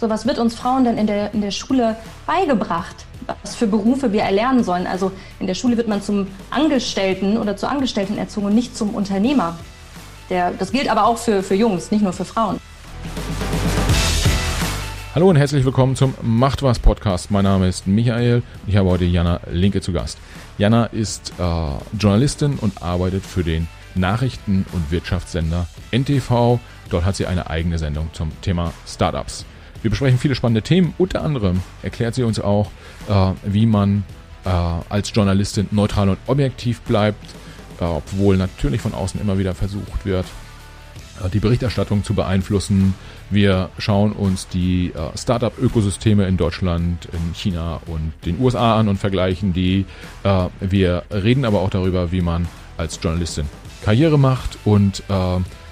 So, was wird uns Frauen denn in der, in der Schule beigebracht? Was für Berufe wir erlernen sollen? Also in der Schule wird man zum Angestellten oder zur Angestellten erzogen und nicht zum Unternehmer. Der, das gilt aber auch für, für Jungs, nicht nur für Frauen. Hallo und herzlich willkommen zum Macht was Podcast. Mein Name ist Michael. Ich habe heute Jana Linke zu Gast. Jana ist äh, Journalistin und arbeitet für den Nachrichten- und Wirtschaftssender NTV. Dort hat sie eine eigene Sendung zum Thema Startups. Wir besprechen viele spannende Themen. Unter anderem erklärt sie uns auch, äh, wie man äh, als Journalistin neutral und objektiv bleibt, äh, obwohl natürlich von außen immer wieder versucht wird, äh, die Berichterstattung zu beeinflussen. Wir schauen uns die äh, Startup-Ökosysteme in Deutschland, in China und den USA an und vergleichen die. Äh, wir reden aber auch darüber, wie man als Journalistin Karriere macht und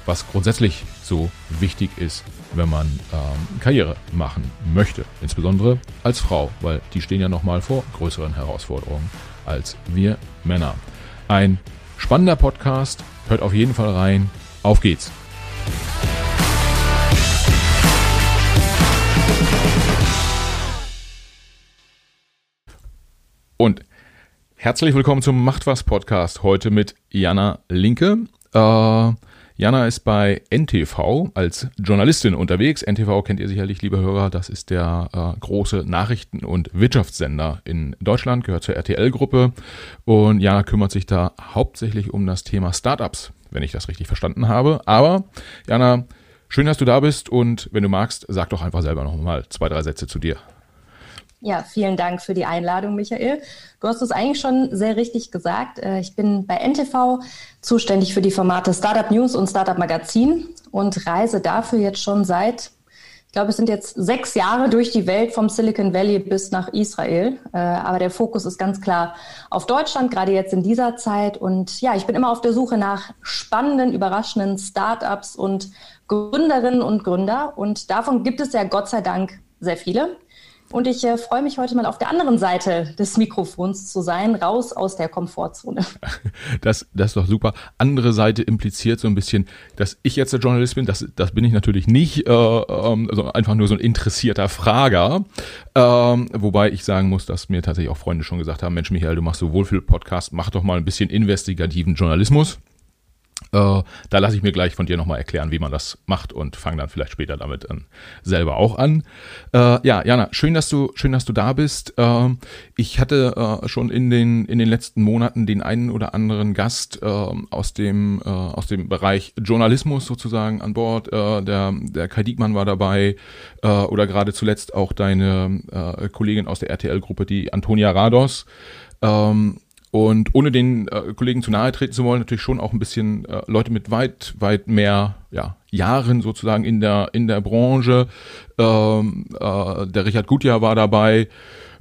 was grundsätzlich so wichtig ist wenn man ähm, Karriere machen möchte. Insbesondere als Frau, weil die stehen ja nochmal vor größeren Herausforderungen als wir Männer. Ein spannender Podcast. Hört auf jeden Fall rein. Auf geht's. Und herzlich willkommen zum Macht was Podcast. Heute mit Jana Linke. Äh, Jana ist bei NTV als Journalistin unterwegs. NTV kennt ihr sicherlich, liebe Hörer. Das ist der äh, große Nachrichten- und Wirtschaftssender in Deutschland, gehört zur RTL-Gruppe. Und Jana kümmert sich da hauptsächlich um das Thema Startups, wenn ich das richtig verstanden habe. Aber Jana, schön, dass du da bist. Und wenn du magst, sag doch einfach selber noch mal zwei, drei Sätze zu dir. Ja, vielen Dank für die Einladung, Michael. Du hast es eigentlich schon sehr richtig gesagt. Äh, ich bin bei NTV zuständig für die Formate Startup News und Startup Magazin und reise dafür jetzt schon seit, ich glaube, es sind jetzt sechs Jahre durch die Welt vom Silicon Valley bis nach Israel. Äh, aber der Fokus ist ganz klar auf Deutschland, gerade jetzt in dieser Zeit. Und ja, ich bin immer auf der Suche nach spannenden, überraschenden Startups und Gründerinnen und Gründer. Und davon gibt es ja Gott sei Dank sehr viele. Und ich äh, freue mich heute mal auf der anderen Seite des Mikrofons zu sein, raus aus der Komfortzone. Das, das ist doch super. Andere Seite impliziert so ein bisschen, dass ich jetzt der Journalist bin. Das, das bin ich natürlich nicht, äh, ähm, also einfach nur so ein interessierter Frager. Ähm, wobei ich sagen muss, dass mir tatsächlich auch Freunde schon gesagt haben, Mensch Michael, du machst so Wohlfühl-Podcast, mach doch mal ein bisschen investigativen Journalismus. Äh, da lasse ich mir gleich von dir nochmal erklären, wie man das macht und fange dann vielleicht später damit äh, selber auch an. Äh, ja, Jana, schön, dass du, schön, dass du da bist. Äh, ich hatte äh, schon in den, in den letzten Monaten den einen oder anderen Gast ähm, aus dem, äh, aus dem Bereich Journalismus sozusagen an Bord. der, der Kai Diekmann war dabei oder gerade zuletzt auch deine Kollegin aus der RTL-Gruppe, die Antonia Rados. Ähm, und ohne den äh, Kollegen zu nahe treten zu wollen, natürlich schon auch ein bisschen äh, Leute mit weit, weit mehr ja, Jahren sozusagen in der, in der Branche. Ähm, äh, der Richard Gutjahr war dabei.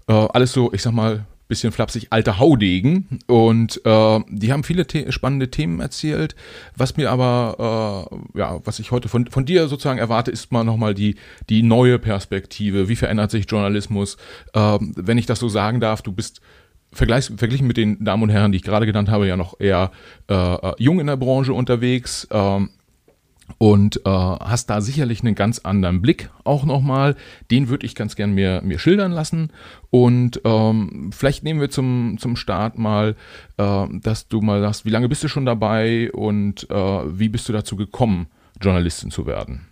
Äh, alles so, ich sag mal, bisschen flapsig, alte Haudegen. Und äh, die haben viele The spannende Themen erzählt. Was mir aber, äh, ja, was ich heute von, von dir sozusagen erwarte, ist mal nochmal die, die neue Perspektive. Wie verändert sich Journalismus? Äh, wenn ich das so sagen darf, du bist Vergleich, verglichen mit den Damen und Herren, die ich gerade genannt habe, ja noch eher äh, äh, jung in der Branche unterwegs ähm, und äh, hast da sicherlich einen ganz anderen Blick auch nochmal. Den würde ich ganz gern mir, mir schildern lassen. Und ähm, vielleicht nehmen wir zum, zum Start mal, äh, dass du mal sagst, wie lange bist du schon dabei und äh, wie bist du dazu gekommen, Journalistin zu werden?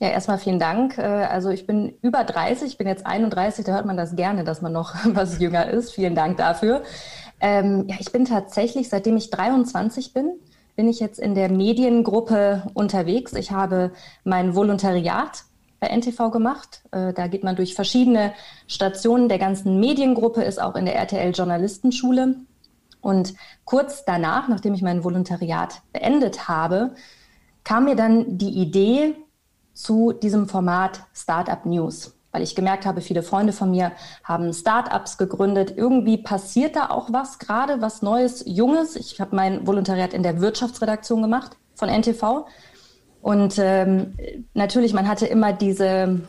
Ja, erstmal vielen Dank. Äh, also ich bin über 30, ich bin jetzt 31, da hört man das gerne, dass man noch was jünger ist. Vielen Dank dafür. Ähm, ja, ich bin tatsächlich, seitdem ich 23 bin, bin ich jetzt in der Mediengruppe unterwegs. Ich habe mein Volontariat bei NTV gemacht. Äh, da geht man durch verschiedene Stationen der ganzen Mediengruppe, ist auch in der RTL Journalistenschule. Und kurz danach, nachdem ich mein Volontariat beendet habe, kam mir dann die Idee, zu diesem Format Startup News, weil ich gemerkt habe, viele Freunde von mir haben Startups gegründet. Irgendwie passiert da auch was gerade, was Neues, Junges. Ich habe mein Volontariat in der Wirtschaftsredaktion gemacht von NTV. Und ähm, natürlich, man hatte immer diese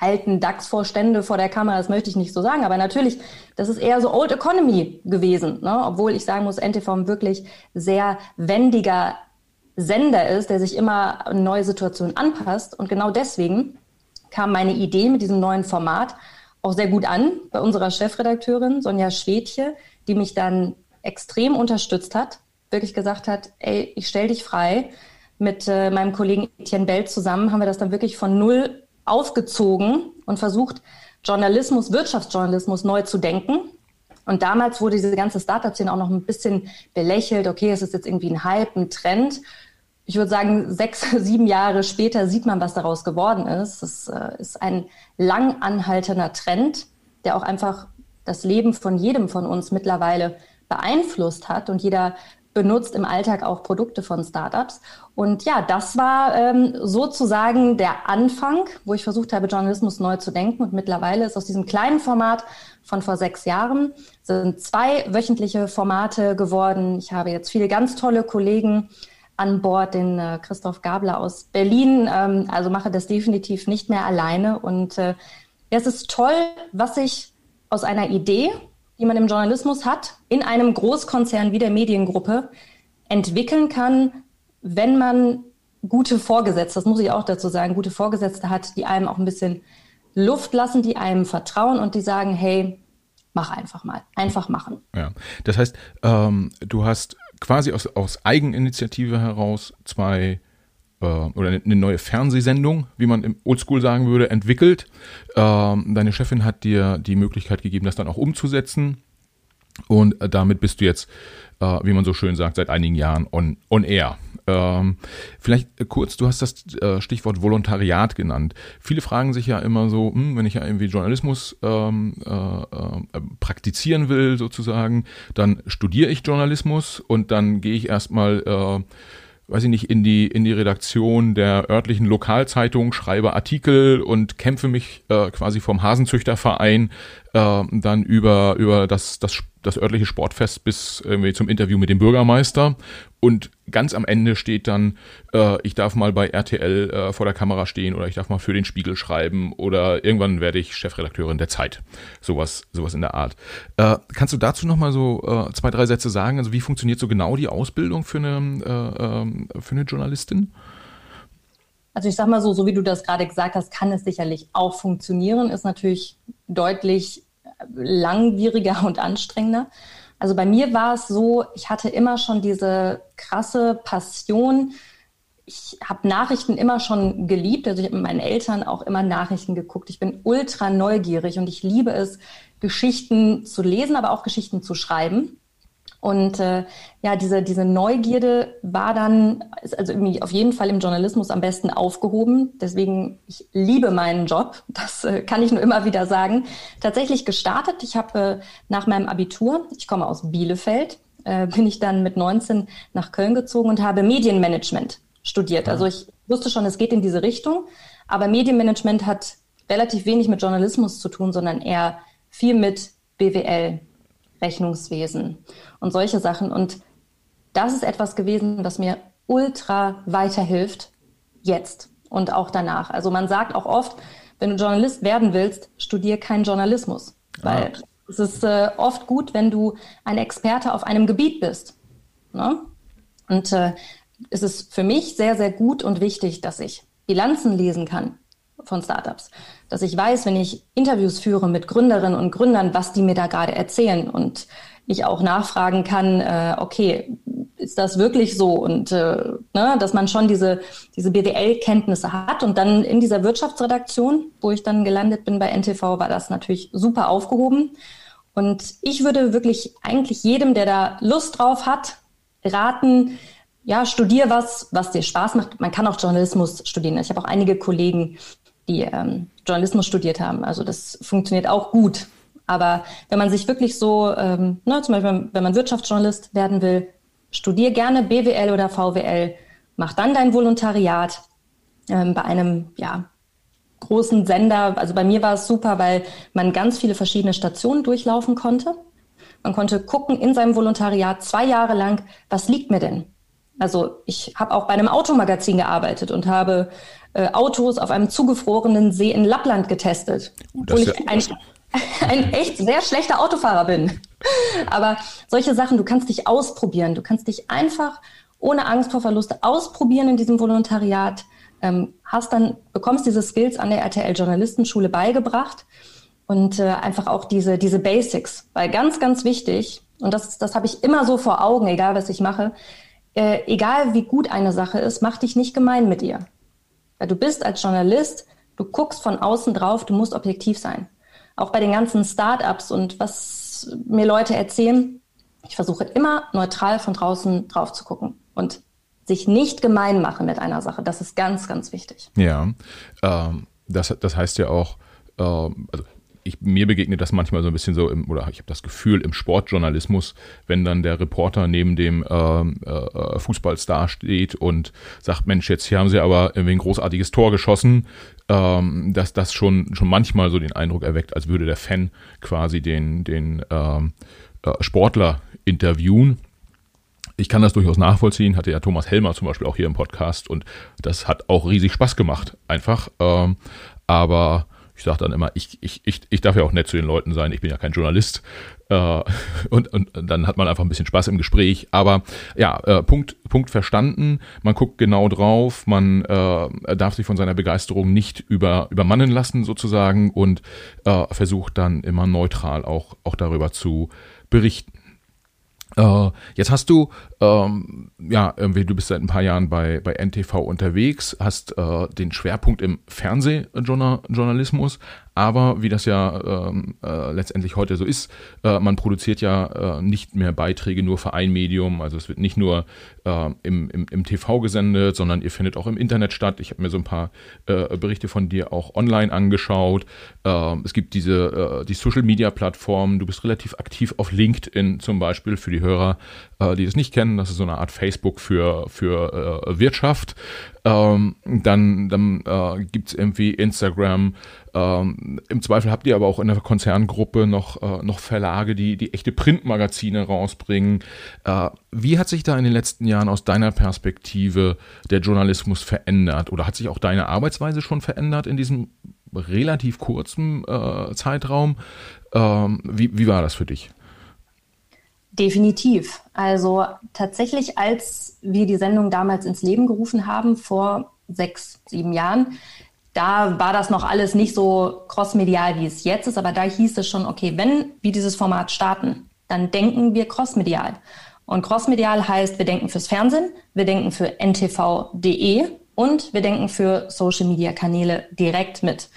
alten DAX-Vorstände vor der Kamera, das möchte ich nicht so sagen, aber natürlich, das ist eher so Old Economy gewesen, ne? obwohl ich sagen muss, NTV wirklich sehr wendiger Sender ist, der sich immer an neue Situationen anpasst. Und genau deswegen kam meine Idee mit diesem neuen Format auch sehr gut an bei unserer Chefredakteurin Sonja Schwedche, die mich dann extrem unterstützt hat, wirklich gesagt hat, ey, ich stell dich frei. Mit äh, meinem Kollegen Etienne Bell zusammen haben wir das dann wirklich von null aufgezogen und versucht, Journalismus, Wirtschaftsjournalismus neu zu denken. Und damals wurde diese ganze Startup-Szene auch noch ein bisschen belächelt. Okay, es ist jetzt irgendwie ein Hype, ein Trend. Ich würde sagen, sechs, sieben Jahre später sieht man, was daraus geworden ist. Es äh, ist ein lang anhaltender Trend, der auch einfach das Leben von jedem von uns mittlerweile beeinflusst hat. Und jeder benutzt im Alltag auch Produkte von Startups. Und ja, das war ähm, sozusagen der Anfang, wo ich versucht habe, Journalismus neu zu denken. Und mittlerweile ist aus diesem kleinen Format von vor sechs Jahren sind zwei wöchentliche Formate geworden. Ich habe jetzt viele ganz tolle Kollegen an Bord, den äh, Christoph Gabler aus Berlin. Ähm, also mache das definitiv nicht mehr alleine. Und äh, es ist toll, was sich aus einer Idee die man im Journalismus hat, in einem Großkonzern wie der Mediengruppe entwickeln kann, wenn man gute Vorgesetzte, das muss ich auch dazu sagen, gute Vorgesetzte hat, die einem auch ein bisschen Luft lassen, die einem vertrauen und die sagen, hey, mach einfach mal, einfach machen. Ja, das heißt, ähm, du hast quasi aus, aus Eigeninitiative heraus zwei äh, oder eine neue Fernsehsendung, wie man im Oldschool sagen würde, entwickelt. Ähm, deine Chefin hat dir die Möglichkeit gegeben, das dann auch umzusetzen. Und äh, damit bist du jetzt, äh, wie man so schön sagt, seit einigen Jahren on, on air. Ähm, vielleicht kurz, du hast das äh, Stichwort Volontariat genannt. Viele fragen sich ja immer so, hm, wenn ich ja irgendwie Journalismus ähm, äh, äh, praktizieren will, sozusagen, dann studiere ich Journalismus und dann gehe ich erstmal äh, weiß ich nicht, in die, in die Redaktion der örtlichen Lokalzeitung, schreibe Artikel und kämpfe mich äh, quasi vom Hasenzüchterverein äh, dann über, über das, das, das örtliche Sportfest bis irgendwie zum Interview mit dem Bürgermeister. Und ganz am Ende steht dann, äh, ich darf mal bei RTL äh, vor der Kamera stehen oder ich darf mal für den Spiegel schreiben oder irgendwann werde ich Chefredakteurin der Zeit. Sowas, sowas in der Art. Äh, kannst du dazu nochmal so äh, zwei, drei Sätze sagen? Also wie funktioniert so genau die Ausbildung für eine, äh, ähm, für eine Journalistin? Also ich sag mal so, so wie du das gerade gesagt hast, kann es sicherlich auch funktionieren, ist natürlich deutlich langwieriger und anstrengender. Also bei mir war es so, ich hatte immer schon diese krasse Passion. Ich habe Nachrichten immer schon geliebt. Also ich habe mit meinen Eltern auch immer Nachrichten geguckt. Ich bin ultra neugierig und ich liebe es, Geschichten zu lesen, aber auch Geschichten zu schreiben. Und äh, ja, diese, diese Neugierde war dann, ist also irgendwie auf jeden Fall im Journalismus am besten aufgehoben. Deswegen, ich liebe meinen Job. Das äh, kann ich nur immer wieder sagen. Tatsächlich gestartet. Ich habe äh, nach meinem Abitur, ich komme aus Bielefeld, äh, bin ich dann mit 19 nach Köln gezogen und habe Medienmanagement studiert. Also ich wusste schon, es geht in diese Richtung. Aber Medienmanagement hat relativ wenig mit Journalismus zu tun, sondern eher viel mit BWL, Rechnungswesen und solche Sachen. Und das ist etwas gewesen, was mir ultra weiterhilft jetzt und auch danach. Also man sagt auch oft, wenn du Journalist werden willst, studier keinen Journalismus, weil ja. es ist äh, oft gut, wenn du ein Experte auf einem Gebiet bist. Ne? Und äh, es ist für mich sehr, sehr gut und wichtig, dass ich Bilanzen lesen kann von Startups, dass ich weiß, wenn ich Interviews führe mit Gründerinnen und Gründern, was die mir da gerade erzählen und ich auch nachfragen kann, äh, okay, ist das wirklich so? Und äh, ne, dass man schon diese, diese BWL-Kenntnisse hat. Und dann in dieser Wirtschaftsredaktion, wo ich dann gelandet bin bei NTV, war das natürlich super aufgehoben. Und ich würde wirklich eigentlich jedem, der da Lust drauf hat, raten, ja, studier was, was dir Spaß macht. Man kann auch Journalismus studieren. Ich habe auch einige Kollegen, die ähm, Journalismus studiert haben. Also das funktioniert auch gut. Aber wenn man sich wirklich so, ähm, ne, zum Beispiel, wenn man Wirtschaftsjournalist werden will, studier gerne BWL oder VWL, mach dann dein Volontariat ähm, bei einem, ja, großen Sender. Also bei mir war es super, weil man ganz viele verschiedene Stationen durchlaufen konnte. Man konnte gucken in seinem Volontariat zwei Jahre lang, was liegt mir denn? Also ich habe auch bei einem Automagazin gearbeitet und habe äh, Autos auf einem zugefrorenen See in Lappland getestet, das obwohl ich ein, ein echt sehr schlechter Autofahrer bin. Aber solche Sachen, du kannst dich ausprobieren, du kannst dich einfach ohne Angst vor Verluste ausprobieren in diesem Volontariat. ähm, hast dann, bekommst diese Skills an der RTL Journalistenschule beigebracht und äh, einfach auch diese, diese Basics. Weil ganz, ganz wichtig, und das, das habe ich immer so vor Augen, egal was ich mache, äh, egal wie gut eine Sache ist, mach dich nicht gemein mit ihr. Weil du bist als Journalist, du guckst von außen drauf, du musst objektiv sein. Auch bei den ganzen Startups und was mir Leute erzählen, ich versuche immer neutral von draußen drauf zu gucken und sich nicht gemein machen mit einer Sache. Das ist ganz, ganz wichtig. Ja, ähm, das, das heißt ja auch, ähm, also ich, mir begegnet das manchmal so ein bisschen so, im, oder ich habe das Gefühl im Sportjournalismus, wenn dann der Reporter neben dem ähm, äh, Fußballstar steht und sagt, Mensch, jetzt hier haben sie aber irgendwie ein großartiges Tor geschossen, ähm, dass das schon, schon manchmal so den Eindruck erweckt, als würde der Fan quasi den, den ähm, äh, Sportler interviewen. Ich kann das durchaus nachvollziehen, hatte ja Thomas Helmer zum Beispiel auch hier im Podcast und das hat auch riesig Spaß gemacht, einfach. Ähm, aber ich sage dann immer, ich, ich, ich, ich darf ja auch nett zu den Leuten sein, ich bin ja kein Journalist. Äh, und, und dann hat man einfach ein bisschen Spaß im Gespräch. Aber ja, äh, Punkt, Punkt verstanden. Man guckt genau drauf, man äh, darf sich von seiner Begeisterung nicht über, übermannen lassen sozusagen und äh, versucht dann immer neutral auch, auch darüber zu berichten. Uh, jetzt hast du, ähm, ja, irgendwie, du bist seit ein paar Jahren bei, bei NTV unterwegs, hast äh, den Schwerpunkt im Fernsehjournalismus, aber wie das ja ähm, äh, letztendlich heute so ist, äh, man produziert ja äh, nicht mehr Beiträge nur für ein Medium. Also es wird nicht nur äh, im, im, im TV gesendet, sondern ihr findet auch im Internet statt. Ich habe mir so ein paar äh, Berichte von dir auch online angeschaut. Ähm, es gibt diese die Social Media Plattformen. Du bist relativ aktiv auf LinkedIn zum Beispiel für die Hörer, äh, die das nicht kennen. Das ist so eine Art Facebook für, für äh, Wirtschaft. Ähm, dann dann äh, gibt es irgendwie Instagram. Ähm, Im Zweifel habt ihr aber auch in der Konzerngruppe noch, äh, noch Verlage, die, die echte Printmagazine rausbringen. Äh, wie hat sich da in den letzten Jahren aus deiner Perspektive der Journalismus verändert? Oder hat sich auch deine Arbeitsweise schon verändert in diesem relativ kurzen äh, Zeitraum? Ähm, wie, wie war das für dich? Definitiv. Also tatsächlich, als wir die Sendung damals ins Leben gerufen haben, vor sechs, sieben Jahren, da war das noch alles nicht so crossmedial, wie es jetzt ist, aber da hieß es schon, okay, wenn wir dieses Format starten, dann denken wir crossmedial. Und crossmedial heißt, wir denken fürs Fernsehen, wir denken für ntv.de und wir denken für Social Media Kanäle direkt mit.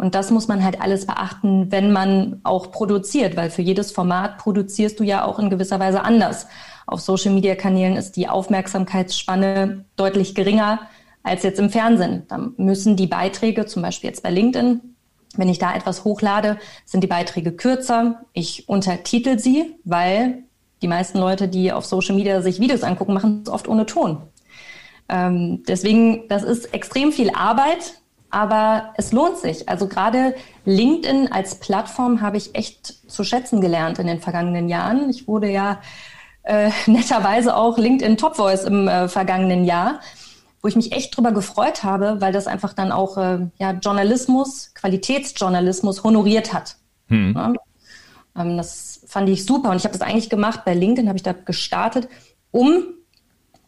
Und das muss man halt alles beachten, wenn man auch produziert, weil für jedes Format produzierst du ja auch in gewisser Weise anders. Auf Social-Media-Kanälen ist die Aufmerksamkeitsspanne deutlich geringer als jetzt im Fernsehen. Da müssen die Beiträge, zum Beispiel jetzt bei LinkedIn, wenn ich da etwas hochlade, sind die Beiträge kürzer. Ich untertitel sie, weil die meisten Leute, die auf Social Media sich Videos angucken, machen es oft ohne Ton. Ähm, deswegen, das ist extrem viel Arbeit, aber es lohnt sich. Also gerade LinkedIn als Plattform habe ich echt zu schätzen gelernt in den vergangenen Jahren. Ich wurde ja äh, netterweise auch LinkedIn Top Voice im äh, vergangenen Jahr, wo ich mich echt drüber gefreut habe, weil das einfach dann auch äh, ja, Journalismus, Qualitätsjournalismus honoriert hat. Hm. Ja? Ähm, das fand ich super und ich habe das eigentlich gemacht bei LinkedIn, habe ich da gestartet, um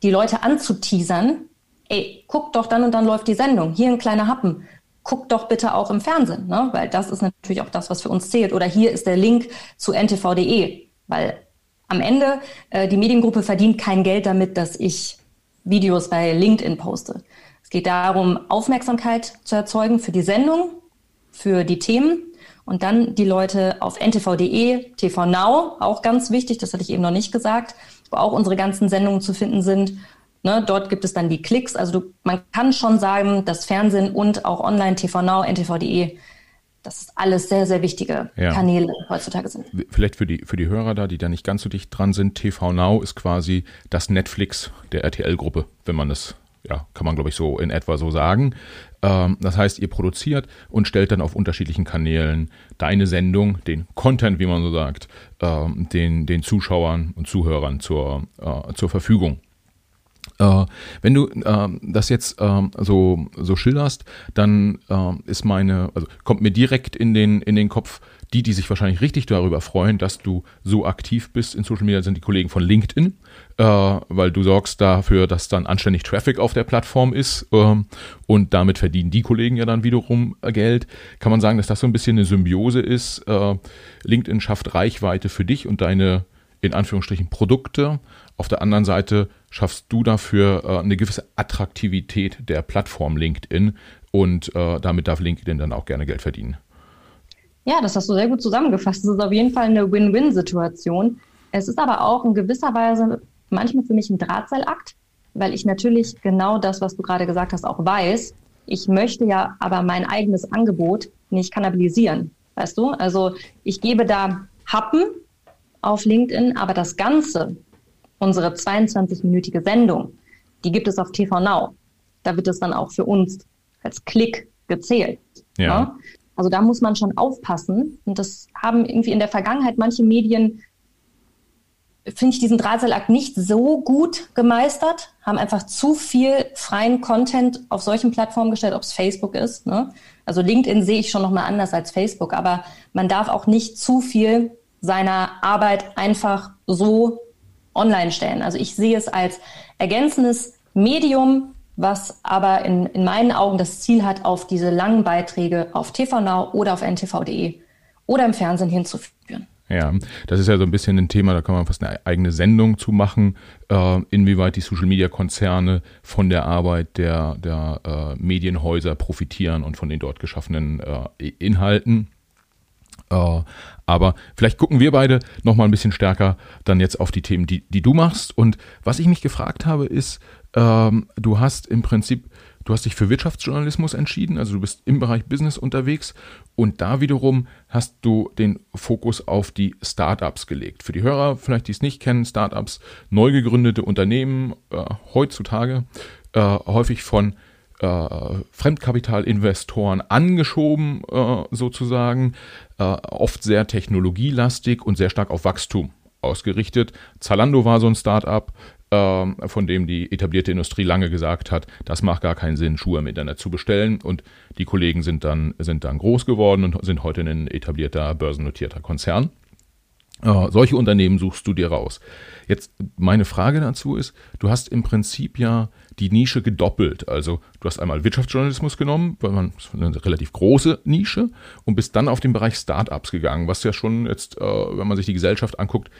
die Leute anzuteasern, ey, guck doch, dann und dann läuft die Sendung, hier ein kleiner Happen. Guck doch bitte auch im Fernsehen, ne? weil das ist natürlich auch das, was für uns zählt. Oder hier ist der Link zu ntv.de, weil am Ende äh, die Mediengruppe verdient kein Geld damit, dass ich Videos bei LinkedIn poste. Es geht darum, Aufmerksamkeit zu erzeugen für die Sendung, für die Themen und dann die Leute auf ntv.de, TV Now, auch ganz wichtig, das hatte ich eben noch nicht gesagt, wo auch unsere ganzen Sendungen zu finden sind Ne, dort gibt es dann die Klicks. Also du, man kann schon sagen, dass Fernsehen und auch online, TV Now, ntv.de, das ist alles sehr, sehr wichtige ja. Kanäle heutzutage sind. Vielleicht für die, für die Hörer da, die da nicht ganz so dicht dran sind, TV Now ist quasi das Netflix der RTL-Gruppe, wenn man das, ja, kann man glaube ich so in etwa so sagen. Ähm, das heißt, ihr produziert und stellt dann auf unterschiedlichen Kanälen deine Sendung, den Content, wie man so sagt, ähm, den, den Zuschauern und Zuhörern zur, äh, zur Verfügung. Äh, wenn du äh, das jetzt äh, so, so schilderst, dann ähm, ist meine, also kommt mir direkt in den, in den Kopf die, die sich wahrscheinlich richtig darüber freuen, dass du so aktiv bist in Social Media, sind die Kollegen von LinkedIn, äh, weil du sorgst dafür, dass dann anständig Traffic auf der Plattform ist ähm, und damit verdienen die Kollegen ja dann wiederum äh, Geld. Kann man sagen, dass das so ein bisschen eine Symbiose ist? Äh, LinkedIn schafft Reichweite für dich und deine in Anführungsstrichen Produkte. Auf der anderen Seite schaffst du dafür äh, eine gewisse Attraktivität der Plattform LinkedIn und äh, damit darf LinkedIn dann auch gerne Geld verdienen. Ja, das hast du sehr gut zusammengefasst. Das ist auf jeden Fall eine Win-Win-Situation. Es ist aber auch in gewisser Weise manchmal für mich ein Drahtseilakt, weil ich natürlich genau das, was du gerade gesagt hast, auch weiß. Ich möchte ja aber mein eigenes Angebot nicht kannibalisieren. Weißt du? Also ich gebe da Happen auf LinkedIn, aber das Ganze, unsere 22-minütige Sendung, die gibt es auf TV Now. Da wird es dann auch für uns als Klick gezählt. Ja. ja? Ne? Also da muss man schon aufpassen. Und das haben irgendwie in der Vergangenheit manche Medien, finde ich, diesen Drahtseilakt nicht so gut gemeistert, haben einfach zu viel freien Content auf solchen Plattformen gestellt, ob es Facebook ist. Ne? Also LinkedIn sehe ich schon nochmal anders als Facebook, aber man darf auch nicht zu viel seiner Arbeit einfach so online stellen. Also ich sehe es als ergänzendes Medium was aber in, in meinen Augen das Ziel hat, auf diese langen Beiträge auf TV Now oder auf ntv.de oder im Fernsehen hinzuführen. Ja, das ist ja so ein bisschen ein Thema, da kann man fast eine eigene Sendung zu machen, äh, inwieweit die Social-Media-Konzerne von der Arbeit der, der äh, Medienhäuser profitieren und von den dort geschaffenen äh, Inhalten. Aber vielleicht gucken wir beide noch mal ein bisschen stärker dann jetzt auf die Themen, die, die du machst. Und was ich mich gefragt habe, ist, ähm, du hast im Prinzip, du hast dich für Wirtschaftsjournalismus entschieden, also du bist im Bereich Business unterwegs und da wiederum hast du den Fokus auf die Startups gelegt. Für die Hörer, vielleicht die es nicht kennen, Startups, neu gegründete Unternehmen äh, heutzutage äh, häufig von äh, Fremdkapitalinvestoren angeschoben äh, sozusagen, äh, oft sehr technologielastig und sehr stark auf Wachstum ausgerichtet. Zalando war so ein Startup, ähm, von dem die etablierte Industrie lange gesagt hat, das macht gar keinen Sinn, Schuhe im Internet zu bestellen. Und die Kollegen sind dann, sind dann groß geworden und sind heute ein etablierter, börsennotierter Konzern. Äh, solche Unternehmen suchst du dir raus. Jetzt meine Frage dazu ist, du hast im Prinzip ja die Nische gedoppelt. Also du hast einmal Wirtschaftsjournalismus genommen, weil man eine relativ große Nische und bist dann auf den Bereich Startups gegangen, was ja schon jetzt, äh, wenn man sich die Gesellschaft anguckt,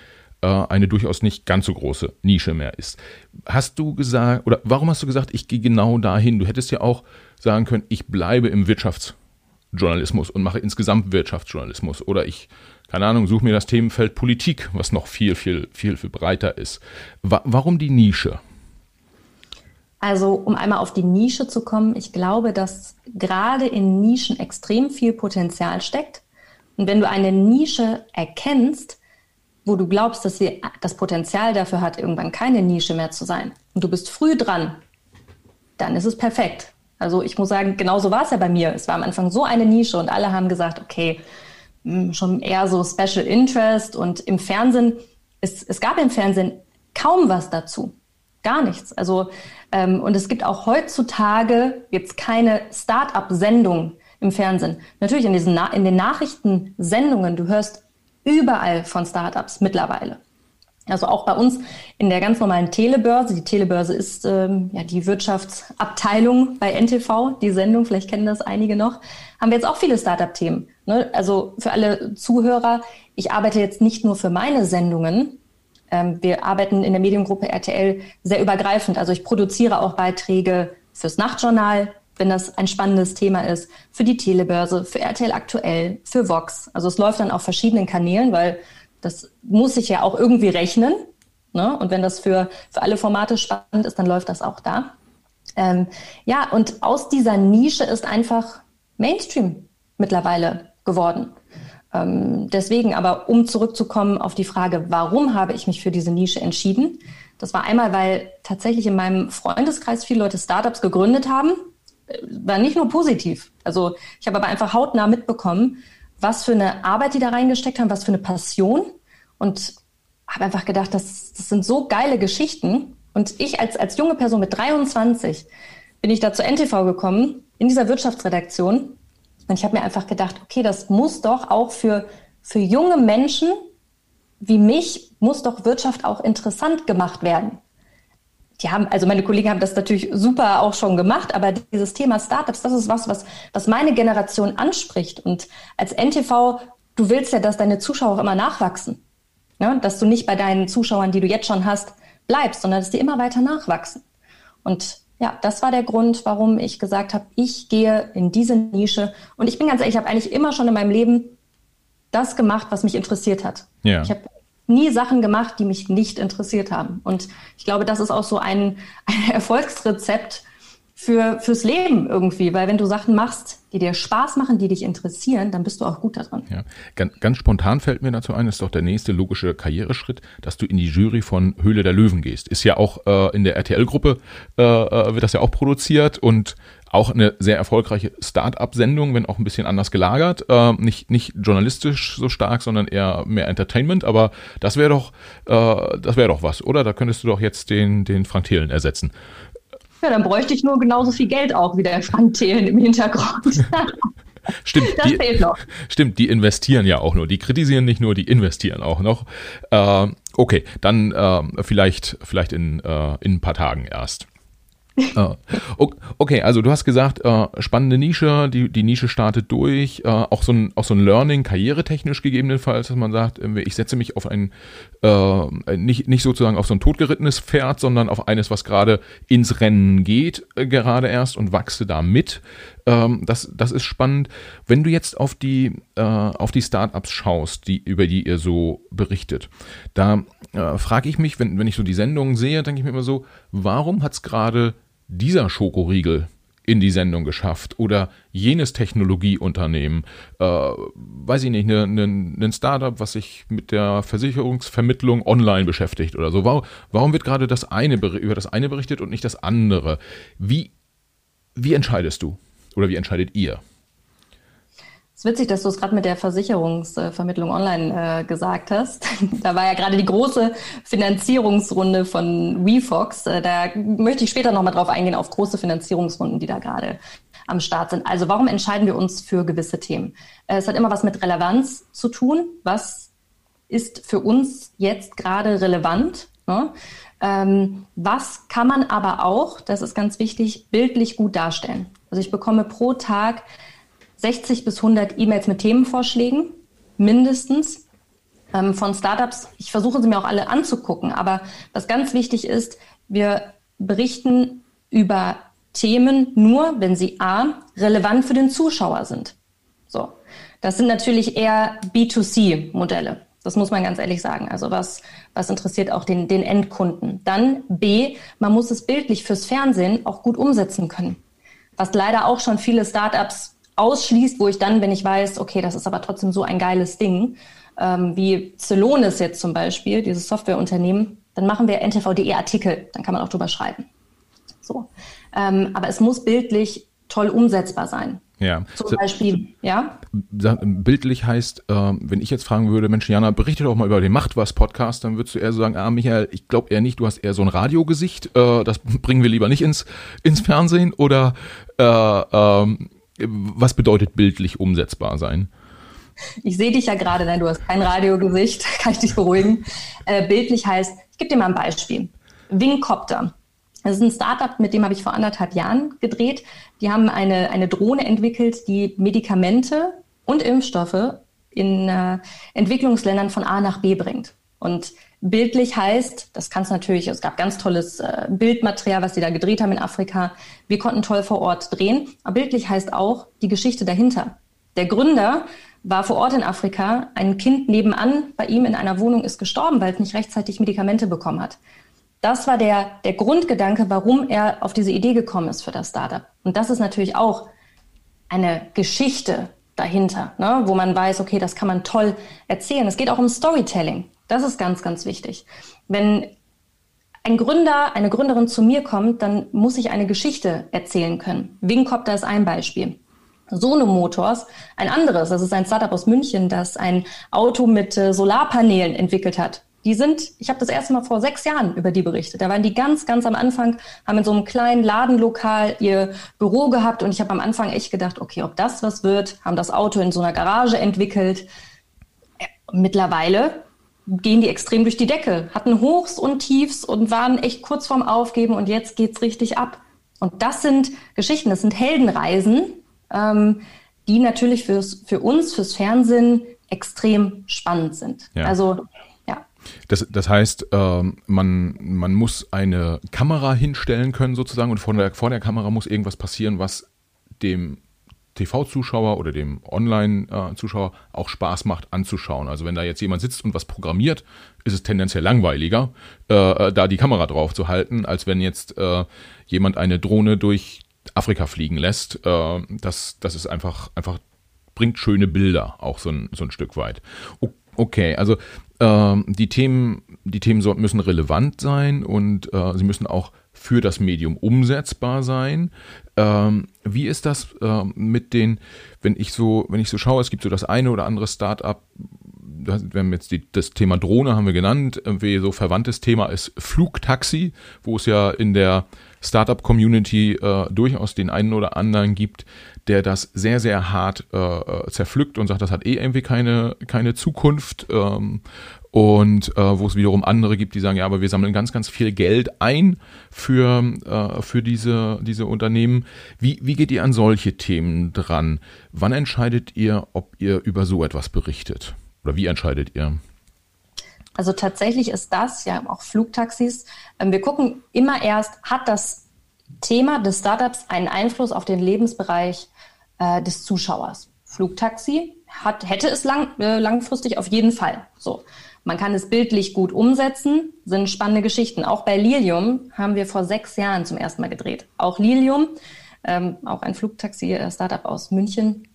äh, eine durchaus nicht ganz so große Nische mehr ist. Hast du gesagt, oder warum hast du gesagt, ich gehe genau dahin? Du hättest ja auch sagen können, ich bleibe im Wirtschaftsjournalismus und mache insgesamt Wirtschaftsjournalismus. Oder ich, keine Ahnung, suche mir das Themenfeld Politik, was noch viel, viel, viel, viel breiter ist. Wa warum die Nische? Also, um einmal auf die Nische zu kommen, ich glaube, dass gerade in Nischen extrem viel Potenzial steckt. Und wenn du eine Nische erkennst, wo du glaubst, dass sie das Potenzial dafür hat, irgendwann keine Nische mehr zu sein und du bist früh dran, dann ist es perfekt. Also ich muss sagen, genauso war es ja bei mir. Es war am Anfang so eine Nische und alle haben gesagt, okay, hm, schon eher so Special Interest und im Fernsehen, es, es gab im Fernsehen kaum was dazu. Gar nichts. Also, ähm, und es gibt auch heutzutage jetzt keine Start-up-Sendung im Fernsehen. Natürlich in, diesen Na in den Nachrichtensendungen, du hörst überall von Startups mittlerweile. Also auch bei uns in der ganz normalen Telebörse. Die Telebörse ist ähm, ja die Wirtschaftsabteilung bei NTV, die Sendung, vielleicht kennen das einige noch, haben wir jetzt auch viele Startup-Themen. Ne? Also für alle Zuhörer, ich arbeite jetzt nicht nur für meine Sendungen. Ähm, wir arbeiten in der Mediengruppe RTL sehr übergreifend. Also ich produziere auch Beiträge fürs Nachtjournal, wenn das ein spannendes Thema ist, für die Telebörse, für RTL aktuell, für Vox. Also es läuft dann auf verschiedenen Kanälen, weil das muss sich ja auch irgendwie rechnen. Ne? Und wenn das für, für alle Formate spannend ist, dann läuft das auch da. Ähm, ja, und aus dieser Nische ist einfach Mainstream mittlerweile geworden. Ähm, deswegen aber, um zurückzukommen auf die Frage, warum habe ich mich für diese Nische entschieden? Das war einmal, weil tatsächlich in meinem Freundeskreis viele Leute Startups gegründet haben war nicht nur positiv. Also ich habe aber einfach hautnah mitbekommen, was für eine Arbeit die da reingesteckt haben, was für eine Passion und habe einfach gedacht, das, das sind so geile Geschichten. Und ich als, als junge Person mit 23 bin ich da zur NTV gekommen, in dieser Wirtschaftsredaktion. Und ich habe mir einfach gedacht, okay, das muss doch auch für für junge Menschen wie mich muss doch Wirtschaft auch interessant gemacht werden. Die haben, also meine Kollegen haben das natürlich super auch schon gemacht, aber dieses Thema Startups, das ist was, was, was meine Generation anspricht. Und als NTV, du willst ja, dass deine Zuschauer auch immer nachwachsen. Ja, dass du nicht bei deinen Zuschauern, die du jetzt schon hast, bleibst, sondern dass die immer weiter nachwachsen. Und ja, das war der Grund, warum ich gesagt habe, ich gehe in diese Nische. Und ich bin ganz ehrlich, ich habe eigentlich immer schon in meinem Leben das gemacht, was mich interessiert hat. Ja. Ich habe nie Sachen gemacht, die mich nicht interessiert haben. Und ich glaube, das ist auch so ein, ein Erfolgsrezept für, fürs Leben irgendwie, weil wenn du Sachen machst, die dir Spaß machen, die dich interessieren, dann bist du auch gut daran. Ja, ganz, ganz spontan fällt mir dazu ein, ist doch der nächste logische Karriereschritt, dass du in die Jury von Höhle der Löwen gehst. Ist ja auch äh, in der RTL-Gruppe äh, äh, wird das ja auch produziert und auch eine sehr erfolgreiche Start-up-Sendung, wenn auch ein bisschen anders gelagert. Äh, nicht, nicht journalistisch so stark, sondern eher mehr Entertainment. Aber das wäre doch, äh, das wäre doch was, oder? Da könntest du doch jetzt den, den Frank Thelen ersetzen. Ja, dann bräuchte ich nur genauso viel Geld auch wie der Frank Thelen im Hintergrund. Stimmt, das die, fehlt noch. Stimmt, die investieren ja auch nur. Die kritisieren nicht nur, die investieren auch noch. Äh, okay, dann äh, vielleicht, vielleicht in, äh, in ein paar Tagen erst. Ah. okay, also du hast gesagt, äh, spannende Nische, die, die Nische startet durch, äh, auch, so ein, auch so ein Learning, karrieretechnisch gegebenenfalls, dass man sagt, äh, ich setze mich auf ein, äh, nicht, nicht sozusagen auf so ein totgerittenes Pferd, sondern auf eines, was gerade ins Rennen geht, äh, gerade erst und wachse da mit. Ähm, das, das ist spannend. Wenn du jetzt auf die, äh, auf die Startups schaust, die, über die ihr so berichtet, da äh, frage ich mich, wenn, wenn ich so die Sendungen sehe, denke ich mir immer so, warum hat es gerade dieser Schokoriegel in die Sendung geschafft oder jenes Technologieunternehmen, äh, weiß ich nicht, ein ne, ne Startup, was sich mit der Versicherungsvermittlung online beschäftigt oder so. Warum, warum wird gerade das eine über das eine berichtet und nicht das andere? Wie, wie entscheidest du oder wie entscheidet ihr? Es ist witzig, dass du es gerade mit der Versicherungsvermittlung online äh, gesagt hast. da war ja gerade die große Finanzierungsrunde von WeFox. Äh, da möchte ich später nochmal drauf eingehen, auf große Finanzierungsrunden, die da gerade am Start sind. Also warum entscheiden wir uns für gewisse Themen? Äh, es hat immer was mit Relevanz zu tun. Was ist für uns jetzt gerade relevant? Ne? Ähm, was kann man aber auch, das ist ganz wichtig, bildlich gut darstellen? Also ich bekomme pro Tag 60 bis 100 E-Mails mit Themenvorschlägen, mindestens ähm, von Startups. Ich versuche sie mir auch alle anzugucken, aber was ganz wichtig ist, wir berichten über Themen nur, wenn sie A, relevant für den Zuschauer sind. So. Das sind natürlich eher B2C-Modelle. Das muss man ganz ehrlich sagen. Also was, was interessiert auch den, den Endkunden? Dann B, man muss es bildlich fürs Fernsehen auch gut umsetzen können. Was leider auch schon viele Startups ausschließt, wo ich dann, wenn ich weiß, okay, das ist aber trotzdem so ein geiles Ding, ähm, wie Celonis jetzt zum Beispiel, dieses Softwareunternehmen, dann machen wir NTVDE Artikel, dann kann man auch drüber schreiben. So. Ähm, aber es muss bildlich toll umsetzbar sein. Ja. Zum Beispiel, ja. Bildlich heißt, äh, wenn ich jetzt fragen würde, Mensch, Jana, berichte doch mal über den Macht was Podcast, dann würdest du eher so sagen, ah, Michael, ich glaube eher nicht, du hast eher so ein Radiogesicht, äh, das bringen wir lieber nicht ins, ins Fernsehen oder äh, ähm, was bedeutet bildlich umsetzbar sein? Ich sehe dich ja gerade, denn du hast kein Radiogesicht, kann ich dich beruhigen. Äh, bildlich heißt, ich gebe dir mal ein Beispiel. Wingcopter. Das ist ein Startup, mit dem habe ich vor anderthalb Jahren gedreht. Die haben eine, eine Drohne entwickelt, die Medikamente und Impfstoffe in äh, Entwicklungsländern von A nach B bringt. Und Bildlich heißt, das kann es natürlich, es gab ganz tolles äh, Bildmaterial, was sie da gedreht haben in Afrika. Wir konnten toll vor Ort drehen. Aber bildlich heißt auch die Geschichte dahinter. Der Gründer war vor Ort in Afrika. Ein Kind nebenan bei ihm in einer Wohnung ist gestorben, weil es nicht rechtzeitig Medikamente bekommen hat. Das war der, der Grundgedanke, warum er auf diese Idee gekommen ist für das Startup. Und das ist natürlich auch eine Geschichte dahinter, ne, wo man weiß, okay, das kann man toll erzählen. Es geht auch um Storytelling. Das ist ganz, ganz wichtig. Wenn ein Gründer, eine Gründerin zu mir kommt, dann muss ich eine Geschichte erzählen können. Wingcopter ist ein Beispiel. Sono Motors, ein anderes. Das ist ein Startup aus München, das ein Auto mit äh, Solarpanelen entwickelt hat. Die sind, ich habe das erste Mal vor sechs Jahren über die berichtet. Da waren die ganz, ganz am Anfang, haben in so einem kleinen Ladenlokal ihr Büro gehabt und ich habe am Anfang echt gedacht, okay, ob das was wird, haben das Auto in so einer Garage entwickelt Mittlerweile gehen die extrem durch die Decke, hatten Hochs und Tiefs und waren echt kurz vorm Aufgeben und jetzt geht's richtig ab. Und das sind Geschichten, das sind Heldenreisen, ähm, die natürlich fürs, für uns, fürs Fernsehen extrem spannend sind. Ja. Also. Das, das heißt, ähm, man, man muss eine Kamera hinstellen können sozusagen und vor der, vor der Kamera muss irgendwas passieren, was dem TV-Zuschauer oder dem Online-Zuschauer auch Spaß macht anzuschauen. Also wenn da jetzt jemand sitzt und was programmiert, ist es tendenziell langweiliger, äh, äh, da die Kamera drauf zu halten, als wenn jetzt äh, jemand eine Drohne durch Afrika fliegen lässt. Äh, das, das ist einfach, einfach bringt schöne Bilder auch so ein, so ein Stück weit. Okay, also äh, die Themen, die Themen müssen relevant sein und äh, sie müssen auch für das Medium umsetzbar sein. Ähm, wie ist das äh, mit den, wenn ich so, wenn ich so schaue, es gibt so das eine oder andere Startup, wir haben jetzt die, das Thema Drohne haben wir genannt, irgendwie so verwandtes Thema ist Flugtaxi, wo es ja in der Startup-Community äh, durchaus den einen oder anderen gibt, der das sehr, sehr hart äh, äh zerpflückt und sagt, das hat eh irgendwie keine, keine Zukunft. Ähm, und äh, wo es wiederum andere gibt, die sagen, ja, aber wir sammeln ganz, ganz viel Geld ein für, äh, für diese, diese Unternehmen. Wie, wie geht ihr an solche Themen dran? Wann entscheidet ihr, ob ihr über so etwas berichtet? Oder wie entscheidet ihr? Also tatsächlich ist das ja auch Flugtaxis. Ähm, wir gucken immer erst, hat das Thema des Startups einen Einfluss auf den Lebensbereich äh, des Zuschauers? Flugtaxi hat, hätte es lang, äh, langfristig auf jeden Fall. So. Man kann es bildlich gut umsetzen, sind spannende Geschichten. Auch bei Lilium haben wir vor sechs Jahren zum ersten Mal gedreht. Auch Lilium, ähm, auch ein Flugtaxi-Startup aus München,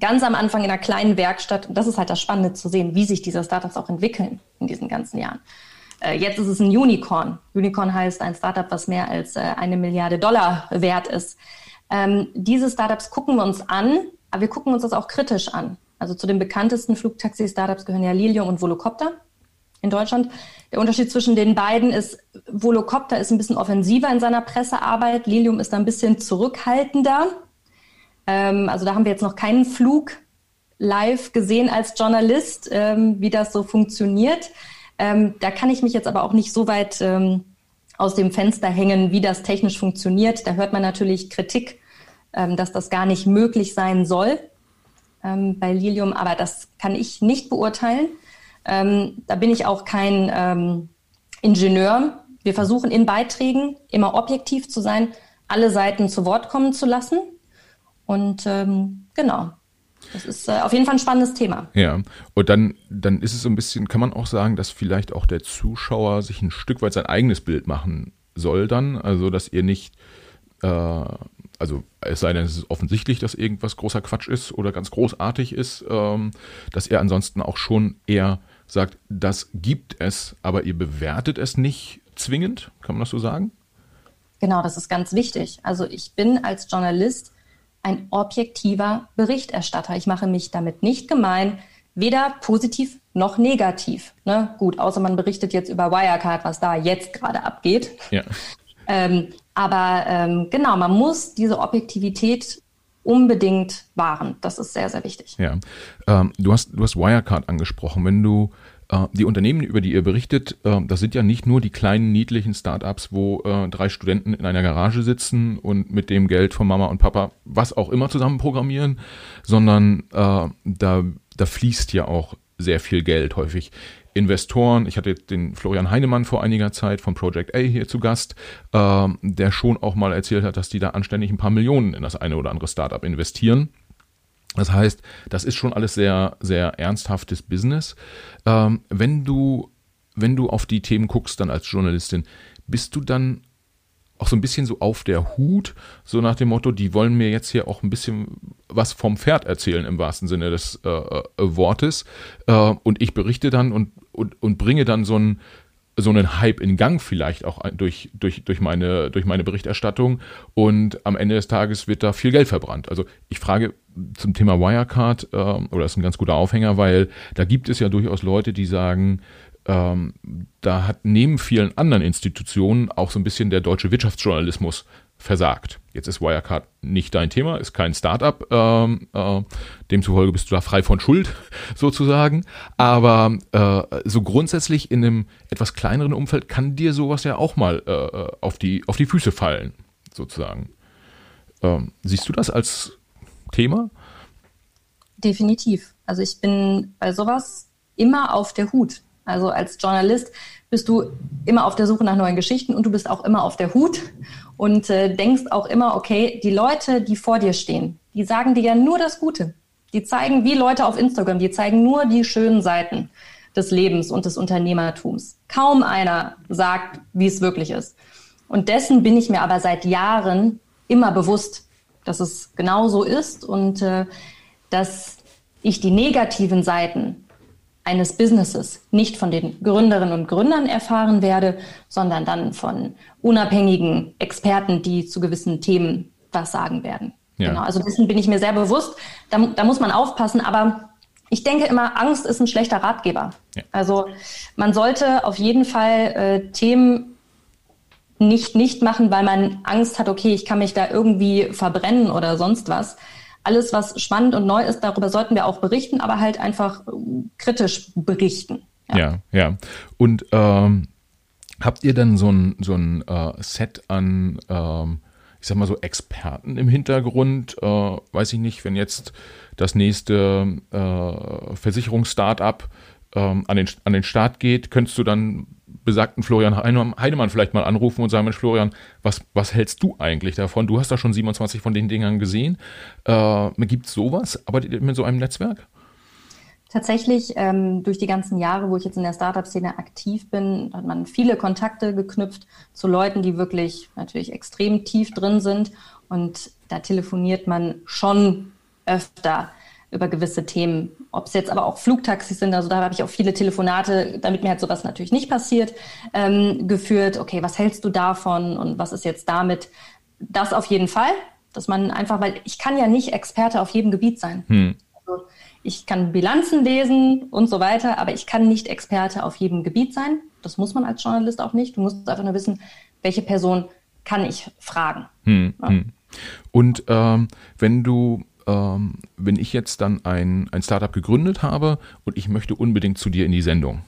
ganz am Anfang in einer kleinen Werkstatt. Und das ist halt das Spannende zu sehen, wie sich diese Startups auch entwickeln in diesen ganzen Jahren. Äh, jetzt ist es ein Unicorn. Unicorn heißt ein Startup, was mehr als äh, eine Milliarde Dollar wert ist. Ähm, diese Startups gucken wir uns an, aber wir gucken uns das auch kritisch an. Also zu den bekanntesten Flugtaxi-Startups gehören ja Lilium und Volocopter in Deutschland. Der Unterschied zwischen den beiden ist, Volocopter ist ein bisschen offensiver in seiner Pressearbeit, Lilium ist ein bisschen zurückhaltender. Ähm, also da haben wir jetzt noch keinen Flug live gesehen als Journalist, ähm, wie das so funktioniert. Ähm, da kann ich mich jetzt aber auch nicht so weit ähm, aus dem Fenster hängen, wie das technisch funktioniert. Da hört man natürlich Kritik, ähm, dass das gar nicht möglich sein soll ähm, bei Lilium, aber das kann ich nicht beurteilen. Ähm, da bin ich auch kein ähm, Ingenieur. Wir versuchen in Beiträgen immer objektiv zu sein, alle Seiten zu Wort kommen zu lassen. Und ähm, genau, das ist äh, auf jeden Fall ein spannendes Thema. Ja, und dann, dann ist es so ein bisschen, kann man auch sagen, dass vielleicht auch der Zuschauer sich ein Stück weit sein eigenes Bild machen soll dann. Also, dass ihr nicht, äh, also es sei denn, es ist offensichtlich, dass irgendwas großer Quatsch ist oder ganz großartig ist, ähm, dass er ansonsten auch schon eher sagt, das gibt es, aber ihr bewertet es nicht zwingend, kann man das so sagen? Genau, das ist ganz wichtig. Also ich bin als Journalist ein objektiver Berichterstatter. Ich mache mich damit nicht gemein, weder positiv noch negativ. Ne? Gut, außer man berichtet jetzt über Wirecard, was da jetzt gerade abgeht. Ja. ähm, aber ähm, genau, man muss diese Objektivität unbedingt wahren. Das ist sehr, sehr wichtig. Ja. Ähm, du, hast, du hast Wirecard angesprochen. Wenn du die Unternehmen, über die ihr berichtet, äh, das sind ja nicht nur die kleinen, niedlichen Startups, wo äh, drei Studenten in einer Garage sitzen und mit dem Geld von Mama und Papa was auch immer zusammen programmieren, sondern äh, da, da fließt ja auch sehr viel Geld häufig Investoren. Ich hatte den Florian Heinemann vor einiger Zeit von Project A hier zu Gast, äh, der schon auch mal erzählt hat, dass die da anständig ein paar Millionen in das eine oder andere Startup investieren. Das heißt, das ist schon alles sehr, sehr ernsthaftes Business. Ähm, wenn du, wenn du auf die Themen guckst, dann als Journalistin, bist du dann auch so ein bisschen so auf der Hut, so nach dem Motto, die wollen mir jetzt hier auch ein bisschen was vom Pferd erzählen im wahrsten Sinne des äh, äh, Wortes. Äh, und ich berichte dann und, und, und bringe dann so einen, so einen Hype in Gang vielleicht auch durch, durch, durch, meine, durch meine Berichterstattung und am Ende des Tages wird da viel Geld verbrannt. Also ich frage zum Thema Wirecard, äh, oder ist ein ganz guter Aufhänger, weil da gibt es ja durchaus Leute, die sagen, ähm, da hat neben vielen anderen Institutionen auch so ein bisschen der deutsche Wirtschaftsjournalismus versagt. Jetzt ist Wirecard nicht dein Thema, ist kein Startup, ähm, äh, demzufolge bist du da frei von Schuld sozusagen. Aber äh, so grundsätzlich in einem etwas kleineren Umfeld kann dir sowas ja auch mal äh, auf, die, auf die Füße fallen, sozusagen. Ähm, siehst du das als Thema? Definitiv. Also ich bin bei sowas immer auf der Hut. Also als Journalist bist du immer auf der Suche nach neuen Geschichten und du bist auch immer auf der Hut und äh, denkst auch immer, okay, die Leute, die vor dir stehen, die sagen dir ja nur das Gute. Die zeigen wie Leute auf Instagram, die zeigen nur die schönen Seiten des Lebens und des Unternehmertums. Kaum einer sagt, wie es wirklich ist. Und dessen bin ich mir aber seit Jahren immer bewusst, dass es genau so ist und äh, dass ich die negativen Seiten eines Businesses nicht von den Gründerinnen und Gründern erfahren werde, sondern dann von unabhängigen Experten, die zu gewissen Themen was sagen werden. Ja. Genau, also dessen bin ich mir sehr bewusst. Da, da muss man aufpassen, aber ich denke immer, Angst ist ein schlechter Ratgeber. Ja. Also man sollte auf jeden Fall äh, Themen nicht nicht machen, weil man Angst hat, okay, ich kann mich da irgendwie verbrennen oder sonst was alles, was spannend und neu ist, darüber sollten wir auch berichten, aber halt einfach äh, kritisch berichten. Ja, ja. ja. Und ähm, habt ihr dann so ein, so ein äh, Set an, ähm, ich sag mal so, Experten im Hintergrund? Äh, weiß ich nicht, wenn jetzt das nächste äh, Versicherungsstartup ähm, an, den, an den Start geht, könntest du dann besagten Florian Heinemann vielleicht mal anrufen und sagen, Mensch Florian, was, was hältst du eigentlich davon? Du hast da schon 27 von den Dingern gesehen. Äh, Gibt es sowas? Ihr mit so einem Netzwerk? Tatsächlich, ähm, durch die ganzen Jahre, wo ich jetzt in der Startup-Szene aktiv bin, hat man viele Kontakte geknüpft zu Leuten, die wirklich natürlich extrem tief drin sind. Und da telefoniert man schon öfter über gewisse Themen. Ob es jetzt aber auch Flugtaxis sind, also da habe ich auch viele Telefonate, damit mir halt sowas natürlich nicht passiert, ähm, geführt. Okay, was hältst du davon und was ist jetzt damit? Das auf jeden Fall, dass man einfach, weil ich kann ja nicht Experte auf jedem Gebiet sein. Hm. Also ich kann Bilanzen lesen und so weiter, aber ich kann nicht Experte auf jedem Gebiet sein. Das muss man als Journalist auch nicht. Du musst einfach nur wissen, welche Person kann ich fragen. Hm, ja. hm. Und ähm, wenn du ähm, wenn ich jetzt dann ein, ein Startup gegründet habe und ich möchte unbedingt zu dir in die Sendung,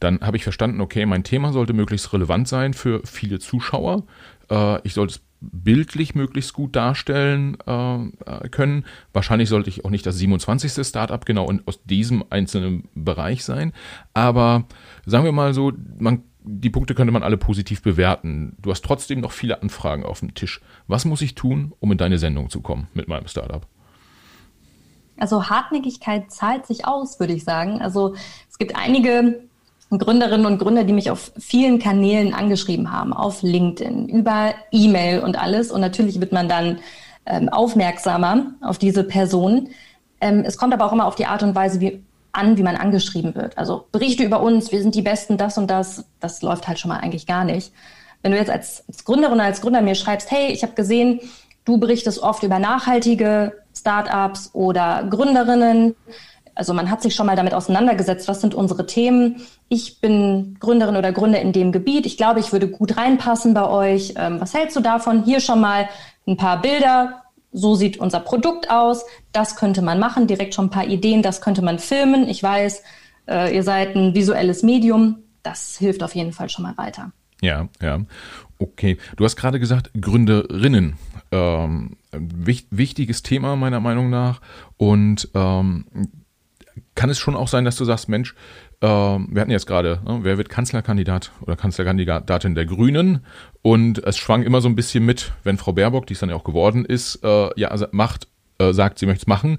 dann habe ich verstanden, okay, mein Thema sollte möglichst relevant sein für viele Zuschauer. Äh, ich sollte es bildlich möglichst gut darstellen äh, können. Wahrscheinlich sollte ich auch nicht das 27. Startup genau in, aus diesem einzelnen Bereich sein. Aber sagen wir mal so, man, die Punkte könnte man alle positiv bewerten. Du hast trotzdem noch viele Anfragen auf dem Tisch. Was muss ich tun, um in deine Sendung zu kommen mit meinem Startup? Also Hartnäckigkeit zahlt sich aus, würde ich sagen. Also es gibt einige Gründerinnen und Gründer, die mich auf vielen Kanälen angeschrieben haben, auf LinkedIn, über E-Mail und alles. Und natürlich wird man dann ähm, aufmerksamer auf diese Person. Ähm, es kommt aber auch immer auf die Art und Weise wie, an, wie man angeschrieben wird. Also Berichte über uns, wir sind die Besten, das und das, das läuft halt schon mal eigentlich gar nicht. Wenn du jetzt als, als Gründerin oder als Gründer mir schreibst, hey, ich habe gesehen, du berichtest oft über nachhaltige Startups oder Gründerinnen. Also man hat sich schon mal damit auseinandergesetzt, was sind unsere Themen. Ich bin Gründerin oder Gründer in dem Gebiet. Ich glaube, ich würde gut reinpassen bei euch. Ähm, was hältst du davon? Hier schon mal ein paar Bilder. So sieht unser Produkt aus. Das könnte man machen. Direkt schon ein paar Ideen. Das könnte man filmen. Ich weiß, äh, ihr seid ein visuelles Medium. Das hilft auf jeden Fall schon mal weiter. Ja, ja. Okay. Du hast gerade gesagt, Gründerinnen ähm, wichtiges Thema meiner Meinung nach. Und ähm, kann es schon auch sein, dass du sagst, Mensch, äh, wir hatten jetzt gerade, ne, wer wird Kanzlerkandidat oder Kanzlerkandidatin der Grünen? Und es schwang immer so ein bisschen mit, wenn Frau Baerbock, die es dann ja auch geworden ist, äh, ja, also macht, äh, sagt, sie möchte es machen.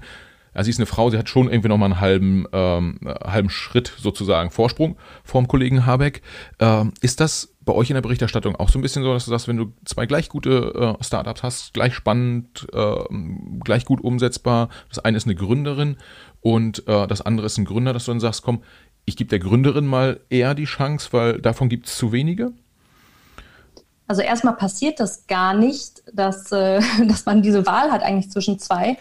Ja, sie ist eine Frau, sie hat schon irgendwie nochmal einen halben, ähm, halben Schritt sozusagen Vorsprung vorm Kollegen Habeck. Ähm, ist das bei euch in der Berichterstattung auch so ein bisschen so, dass du sagst, wenn du zwei gleich gute äh, Startups hast, gleich spannend, äh, gleich gut umsetzbar, das eine ist eine Gründerin und äh, das andere ist ein Gründer, dass du dann sagst, komm, ich gebe der Gründerin mal eher die Chance, weil davon gibt es zu wenige? Also erstmal passiert das gar nicht, dass, äh, dass man diese Wahl hat eigentlich zwischen zwei.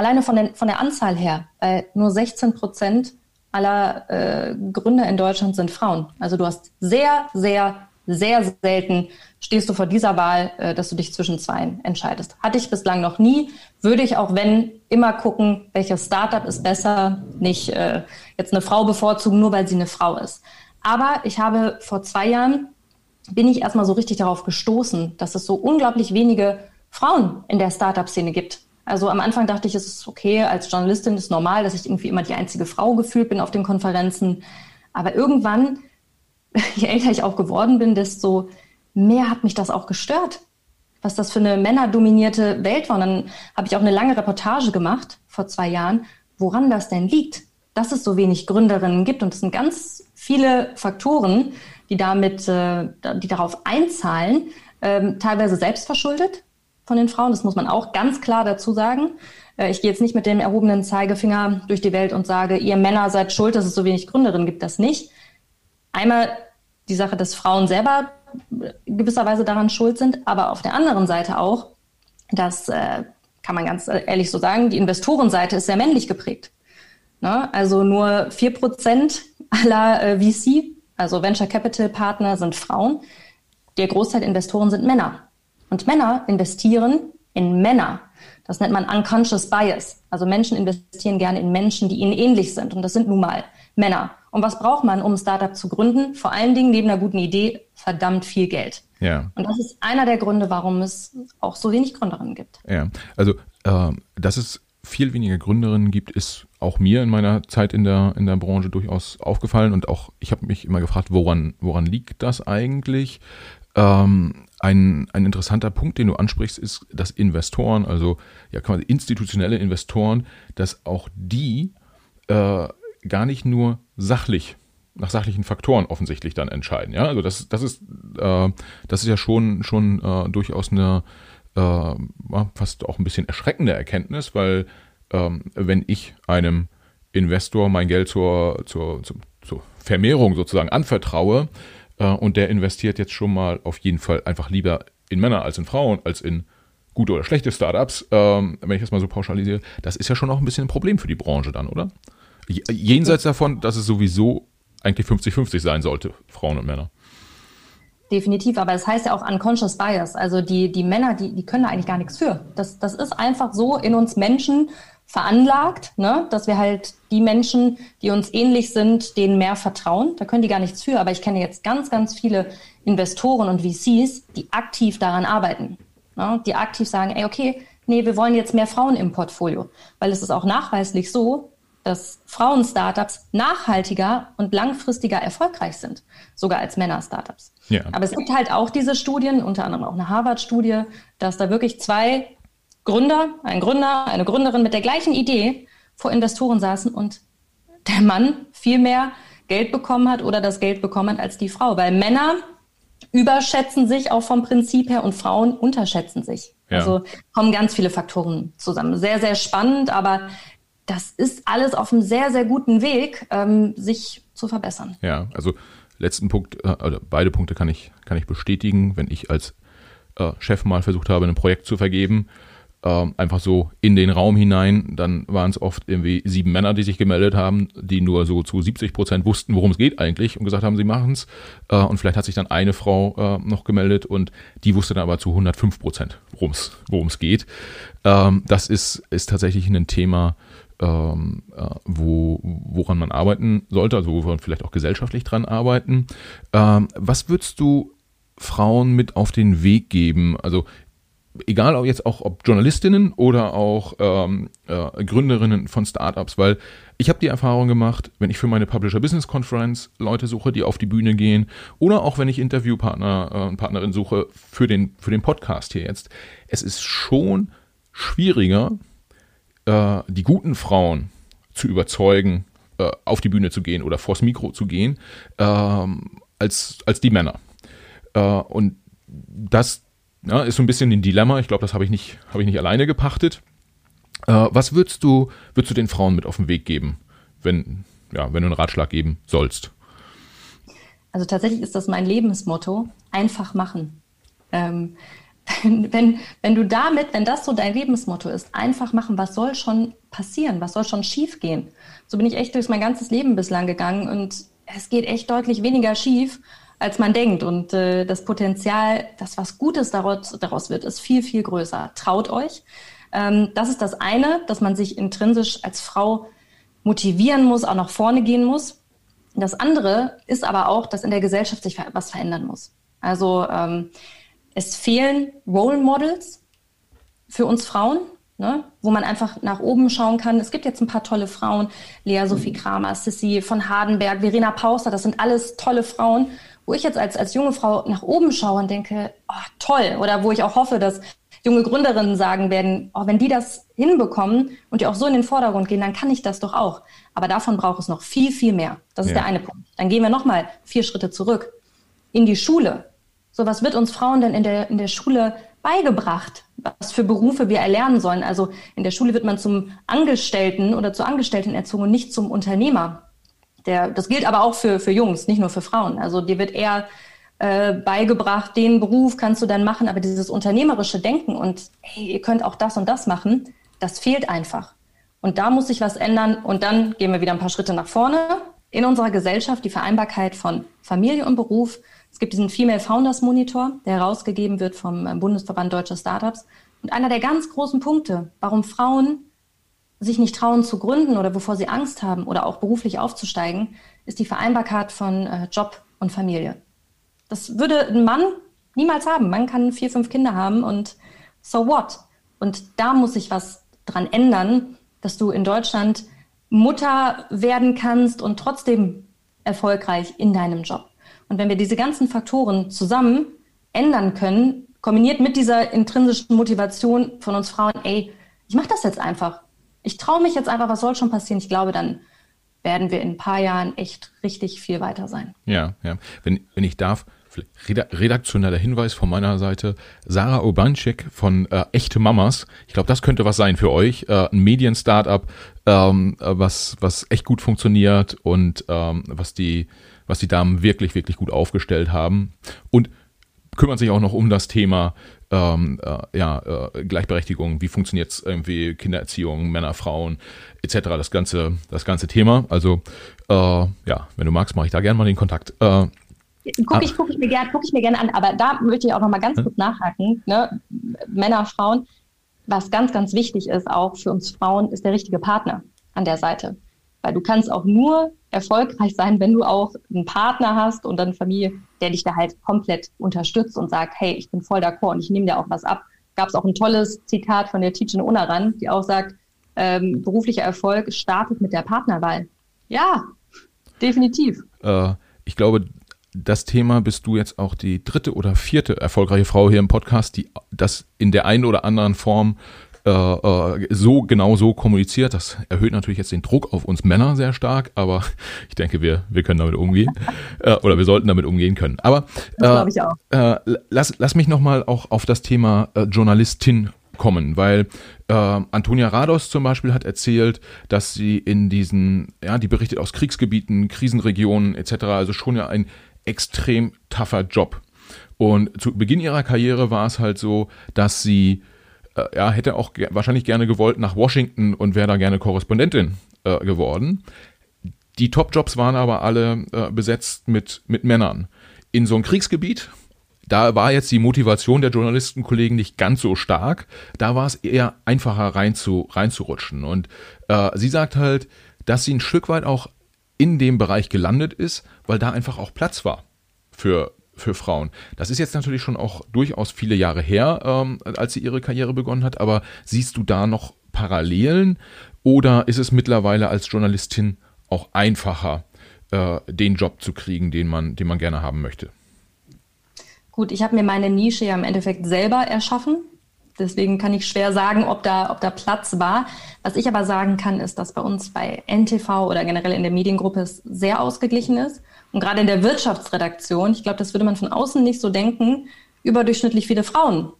Alleine von, den, von der Anzahl her, weil nur 16 Prozent aller äh, Gründer in Deutschland sind Frauen. Also du hast sehr, sehr sehr selten stehst du vor dieser Wahl, äh, dass du dich zwischen zwei entscheidest. Hatte ich bislang noch nie. Würde ich auch wenn immer gucken, welches Startup ist besser, nicht äh, jetzt eine Frau bevorzugen, nur weil sie eine Frau ist. Aber ich habe vor zwei Jahren bin ich erstmal so richtig darauf gestoßen, dass es so unglaublich wenige Frauen in der Startup-Szene gibt. Also am Anfang dachte ich, es ist okay, als Journalistin ist normal, dass ich irgendwie immer die einzige Frau gefühlt bin auf den Konferenzen. Aber irgendwann, je älter ich auch geworden bin, desto mehr hat mich das auch gestört, was das für eine männerdominierte Welt war. Und dann habe ich auch eine lange Reportage gemacht vor zwei Jahren, woran das denn liegt, dass es so wenig Gründerinnen gibt. Und es sind ganz viele Faktoren, die damit, äh, die darauf einzahlen, ähm, teilweise selbstverschuldet von den Frauen. Das muss man auch ganz klar dazu sagen. Äh, ich gehe jetzt nicht mit dem erhobenen Zeigefinger durch die Welt und sage, ihr Männer seid schuld, dass es so wenig Gründerinnen gibt. Das nicht. Einmal die Sache, dass Frauen selber gewisserweise daran schuld sind, aber auf der anderen Seite auch, dass, äh, kann man ganz ehrlich so sagen, die Investorenseite ist sehr männlich geprägt. Ne? Also nur vier Prozent aller äh, VC, also Venture Capital Partner, sind Frauen. Der Großteil Investoren sind Männer. Und Männer investieren in Männer. Das nennt man Unconscious Bias. Also Menschen investieren gerne in Menschen, die ihnen ähnlich sind. Und das sind nun mal Männer. Und was braucht man, um ein Startup zu gründen? Vor allen Dingen neben einer guten Idee verdammt viel Geld. Ja. Und das ist einer der Gründe, warum es auch so wenig Gründerinnen gibt. Ja, also äh, dass es viel weniger Gründerinnen gibt, ist auch mir in meiner Zeit in der, in der Branche durchaus aufgefallen. Und auch ich habe mich immer gefragt, woran, woran liegt das eigentlich? Ähm, ein, ein interessanter Punkt, den du ansprichst, ist, dass Investoren, also ja quasi institutionelle Investoren, dass auch die äh, gar nicht nur sachlich nach sachlichen Faktoren offensichtlich dann entscheiden. Ja, also das, das ist, äh, das ist ja schon, schon äh, durchaus eine äh, fast auch ein bisschen erschreckende Erkenntnis, weil ähm, wenn ich einem Investor mein Geld zur, zur, zur, zur Vermehrung sozusagen anvertraue, und der investiert jetzt schon mal auf jeden Fall einfach lieber in Männer als in Frauen, als in gute oder schlechte Startups, ähm, wenn ich das mal so pauschalisiere, das ist ja schon auch ein bisschen ein Problem für die Branche dann, oder? Jenseits davon, dass es sowieso eigentlich 50-50 sein sollte, Frauen und Männer. Definitiv, aber das heißt ja auch unconscious bias. Also die, die Männer, die, die können da eigentlich gar nichts für. Das, das ist einfach so in uns Menschen veranlagt, ne? dass wir halt die Menschen, die uns ähnlich sind, denen mehr vertrauen. Da können die gar nichts für. Aber ich kenne jetzt ganz, ganz viele Investoren und VCs, die aktiv daran arbeiten. Ne? Die aktiv sagen, ey, okay, nee, wir wollen jetzt mehr Frauen im Portfolio. Weil es ist auch nachweislich so, dass Frauen-Startups nachhaltiger und langfristiger erfolgreich sind, sogar als Männer-Startups. Ja. Aber es gibt halt auch diese Studien, unter anderem auch eine Harvard-Studie, dass da wirklich zwei Gründer, ein Gründer, eine Gründerin mit der gleichen Idee vor Investoren saßen und der Mann viel mehr Geld bekommen hat oder das Geld bekommen hat als die Frau. Weil Männer überschätzen sich auch vom Prinzip her und Frauen unterschätzen sich. Ja. Also kommen ganz viele Faktoren zusammen. Sehr, sehr spannend, aber das ist alles auf einem sehr, sehr guten Weg, ähm, sich zu verbessern. Ja, also letzten Punkt, äh, also beide Punkte kann ich, kann ich bestätigen. Wenn ich als äh, Chef mal versucht habe, ein Projekt zu vergeben, ähm, einfach so in den Raum hinein. Dann waren es oft irgendwie sieben Männer, die sich gemeldet haben, die nur so zu 70 Prozent wussten, worum es geht eigentlich und gesagt haben, sie machen es. Äh, und vielleicht hat sich dann eine Frau äh, noch gemeldet und die wusste dann aber zu 105 Prozent, worum es geht. Ähm, das ist, ist tatsächlich ein Thema, ähm, äh, wo, woran man arbeiten sollte, also wo wir vielleicht auch gesellschaftlich dran arbeiten. Ähm, was würdest du Frauen mit auf den Weg geben? Also egal auch jetzt auch ob Journalistinnen oder auch ähm, äh, Gründerinnen von Startups, weil ich habe die Erfahrung gemacht, wenn ich für meine Publisher Business Conference Leute suche, die auf die Bühne gehen, oder auch wenn ich Interviewpartner und äh, Partnerin suche für den für den Podcast hier jetzt, es ist schon schwieriger, äh, die guten Frauen zu überzeugen, äh, auf die Bühne zu gehen oder vors Mikro zu gehen, ähm, als als die Männer. Äh, und das ja, ist so ein bisschen ein Dilemma. Ich glaube, das habe ich nicht, habe ich nicht alleine gepachtet. Äh, was würdest du, würdest du den Frauen mit auf den Weg geben, wenn, ja, wenn du einen Ratschlag geben sollst? Also tatsächlich ist das mein Lebensmotto: einfach machen. Ähm, wenn, wenn du damit, wenn das so dein Lebensmotto ist, einfach machen, was soll schon passieren? Was soll schon schiefgehen? So bin ich echt durch mein ganzes Leben bislang gegangen und es geht echt deutlich weniger schief, als man denkt. Und äh, das Potenzial, dass was Gutes daraus, daraus wird, ist viel, viel größer. Traut euch. Ähm, das ist das eine, dass man sich intrinsisch als Frau motivieren muss, auch nach vorne gehen muss. Das andere ist aber auch, dass in der Gesellschaft sich was verändern muss. Also ähm, es fehlen Role Models für uns Frauen, ne, wo man einfach nach oben schauen kann. Es gibt jetzt ein paar tolle Frauen, Lea Sophie Kramer, Sissy von Hardenberg, Verena Pauster, das sind alles tolle Frauen, wo ich jetzt als, als junge Frau nach oben schaue und denke, oh, toll. Oder wo ich auch hoffe, dass junge Gründerinnen sagen werden, oh, wenn die das hinbekommen und die auch so in den Vordergrund gehen, dann kann ich das doch auch. Aber davon braucht es noch viel, viel mehr. Das ist ja. der eine Punkt. Dann gehen wir nochmal vier Schritte zurück in die Schule. So, was wird uns Frauen denn in der, in der Schule beigebracht, was für Berufe wir erlernen sollen? Also in der Schule wird man zum Angestellten oder zur Angestellten erzogen und nicht zum Unternehmer. Der, das gilt aber auch für, für Jungs, nicht nur für Frauen. Also dir wird eher äh, beigebracht, den Beruf kannst du dann machen, aber dieses unternehmerische Denken und hey, ihr könnt auch das und das machen, das fehlt einfach. Und da muss sich was ändern und dann gehen wir wieder ein paar Schritte nach vorne in unserer Gesellschaft, die Vereinbarkeit von Familie und Beruf. Es gibt diesen Female Founders Monitor, der herausgegeben wird vom äh, Bundesverband Deutscher Startups. Und einer der ganz großen Punkte, warum Frauen sich nicht trauen zu gründen oder wovor sie Angst haben oder auch beruflich aufzusteigen, ist die Vereinbarkeit von äh, Job und Familie. Das würde ein Mann niemals haben. Man kann vier, fünf Kinder haben und so what? Und da muss sich was dran ändern, dass du in Deutschland Mutter werden kannst und trotzdem erfolgreich in deinem Job. Und wenn wir diese ganzen Faktoren zusammen ändern können, kombiniert mit dieser intrinsischen Motivation von uns Frauen, ey, ich mache das jetzt einfach. Ich traue mich jetzt einfach, was soll schon passieren? Ich glaube, dann werden wir in ein paar Jahren echt richtig viel weiter sein. Ja, ja. Wenn, wenn ich darf, redaktioneller Hinweis von meiner Seite. Sarah Obanczyk von äh, Echte Mamas. Ich glaube, das könnte was sein für euch. Äh, ein Medien-Startup, ähm, was, was echt gut funktioniert und ähm, was, die, was die Damen wirklich, wirklich gut aufgestellt haben. Und kümmert sich auch noch um das Thema ähm, äh, ja, äh, Gleichberechtigung, wie funktioniert es irgendwie Kindererziehung, Männer, Frauen, etc. Das ganze, das ganze Thema. Also äh, ja, wenn du magst, mache ich da gerne mal den Kontakt. Äh, Gucke ich, guck ich, mir gern, guck ich mir gerne an, aber da möchte ich auch noch mal ganz kurz nachhaken. Ne? Männer, Frauen, was ganz, ganz wichtig ist auch für uns Frauen, ist der richtige Partner an der Seite. Weil du kannst auch nur erfolgreich sein, wenn du auch einen Partner hast und eine Familie, der dich da halt komplett unterstützt und sagt, hey, ich bin voll d'accord und ich nehme dir auch was ab. Gab es auch ein tolles Zitat von der Teachin Unaran, die auch sagt, ähm, beruflicher Erfolg startet mit der Partnerwahl. Ja, definitiv. Äh, ich glaube, das Thema bist du jetzt auch die dritte oder vierte erfolgreiche Frau hier im Podcast, die das in der einen oder anderen Form äh, äh, so genau so kommuniziert. Das erhöht natürlich jetzt den Druck auf uns Männer sehr stark, aber ich denke, wir, wir können damit umgehen äh, oder wir sollten damit umgehen können. Aber äh. Äh, lass, lass mich nochmal auch auf das Thema äh, Journalistin kommen, weil äh, Antonia Rados zum Beispiel hat erzählt, dass sie in diesen, ja, die berichtet aus Kriegsgebieten, Krisenregionen etc., also schon ja ein extrem tougher Job. Und zu Beginn ihrer Karriere war es halt so, dass sie äh, ja, hätte auch ge wahrscheinlich gerne gewollt nach Washington und wäre da gerne Korrespondentin äh, geworden. Die Top-Jobs waren aber alle äh, besetzt mit, mit Männern. In so einem Kriegsgebiet, da war jetzt die Motivation der Journalistenkollegen nicht ganz so stark. Da war es eher einfacher rein zu, reinzurutschen. Und äh, sie sagt halt, dass sie ein Stück weit auch in dem Bereich gelandet ist, weil da einfach auch Platz war für, für Frauen. Das ist jetzt natürlich schon auch durchaus viele Jahre her, ähm, als sie ihre Karriere begonnen hat, aber siehst du da noch Parallelen oder ist es mittlerweile als Journalistin auch einfacher, äh, den Job zu kriegen, den man, den man gerne haben möchte? Gut, ich habe mir meine Nische ja im Endeffekt selber erschaffen. Deswegen kann ich schwer sagen, ob da, ob da Platz war. Was ich aber sagen kann, ist, dass bei uns bei NTV oder generell in der Mediengruppe es sehr ausgeglichen ist. Und gerade in der Wirtschaftsredaktion, ich glaube, das würde man von außen nicht so denken, überdurchschnittlich viele Frauen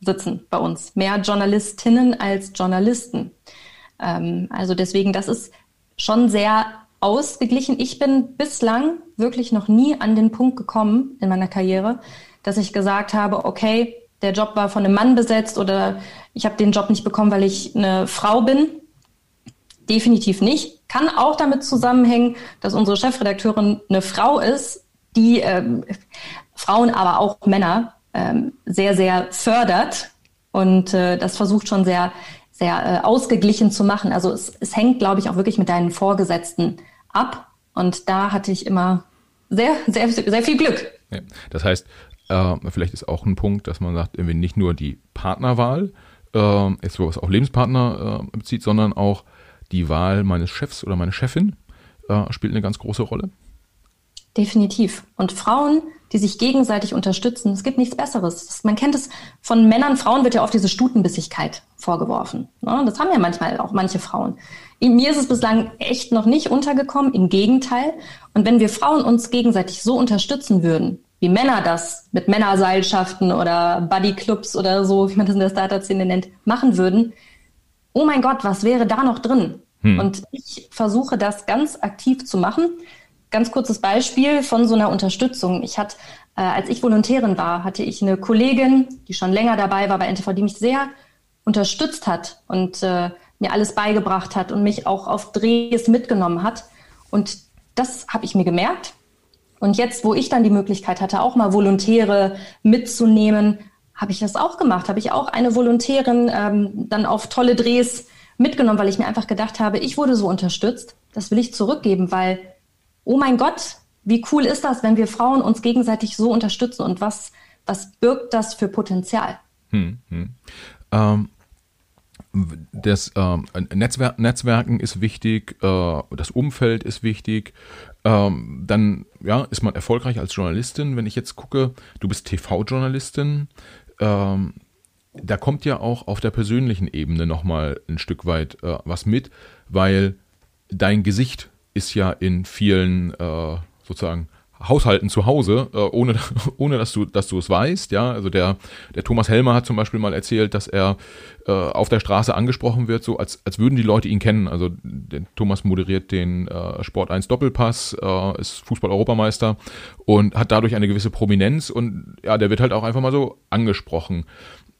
sitzen bei uns. Mehr Journalistinnen als Journalisten. Ähm, also deswegen, das ist schon sehr ausgeglichen. Ich bin bislang wirklich noch nie an den Punkt gekommen in meiner Karriere, dass ich gesagt habe, okay, der Job war von einem Mann besetzt oder ich habe den Job nicht bekommen, weil ich eine Frau bin. Definitiv nicht. Kann auch damit zusammenhängen, dass unsere Chefredakteurin eine Frau ist, die, ähm, Frauen, aber auch Männer ähm, sehr, sehr fördert und äh, das versucht schon sehr, sehr äh, ausgeglichen zu machen. Also es, es hängt, glaube ich, auch wirklich mit deinen Vorgesetzten ab. Und da hatte ich immer sehr, sehr, sehr viel Glück. Ja, das heißt, äh, vielleicht ist auch ein Punkt, dass man sagt, irgendwie nicht nur die Partnerwahl, äh, jetzt wo es auch Lebenspartner äh, bezieht, sondern auch die Wahl meines Chefs oder meine Chefin äh, spielt eine ganz große Rolle. Definitiv. Und Frauen, die sich gegenseitig unterstützen, es gibt nichts Besseres. Man kennt es von Männern, Frauen wird ja oft diese Stutenbissigkeit vorgeworfen. Ne? Das haben ja manchmal auch manche Frauen. Mir ist es bislang echt noch nicht untergekommen, im Gegenteil. Und wenn wir Frauen uns gegenseitig so unterstützen würden, wie Männer das mit Männerseilschaften oder Buddyclubs oder so, wie man das in der Startup-Szene nennt, machen würden, oh mein Gott, was wäre da noch drin? Hm. Und ich versuche das ganz aktiv zu machen. Ganz kurzes Beispiel von so einer Unterstützung. Ich hatte, äh, als ich Volontärin war, hatte ich eine Kollegin, die schon länger dabei war bei NTV, die mich sehr unterstützt hat und äh, mir alles beigebracht hat und mich auch auf Drehs mitgenommen hat. Und das habe ich mir gemerkt. Und jetzt, wo ich dann die Möglichkeit hatte, auch mal Volontäre mitzunehmen, habe ich das auch gemacht. Habe ich auch eine Volontärin ähm, dann auf tolle Drehs mitgenommen, weil ich mir einfach gedacht habe, ich wurde so unterstützt. Das will ich zurückgeben, weil, oh mein Gott, wie cool ist das, wenn wir Frauen uns gegenseitig so unterstützen und was, was birgt das für Potenzial? Hm, hm. Ähm, das äh, Netzwer Netzwerken ist wichtig, äh, das Umfeld ist wichtig. Ähm, dann ja, ist man erfolgreich als Journalistin. Wenn ich jetzt gucke, du bist TV-Journalistin, ähm, da kommt ja auch auf der persönlichen Ebene nochmal ein Stück weit äh, was mit, weil dein Gesicht ist ja in vielen äh, sozusagen Haushalten zu Hause, äh, ohne, ohne dass du, dass du es weißt. Ja, also der, der Thomas Helmer hat zum Beispiel mal erzählt, dass er äh, auf der Straße angesprochen wird, so als, als würden die Leute ihn kennen. Also der Thomas moderiert den äh, Sport 1 Doppelpass, äh, ist Fußball-Europameister und hat dadurch eine gewisse Prominenz und ja, der wird halt auch einfach mal so angesprochen.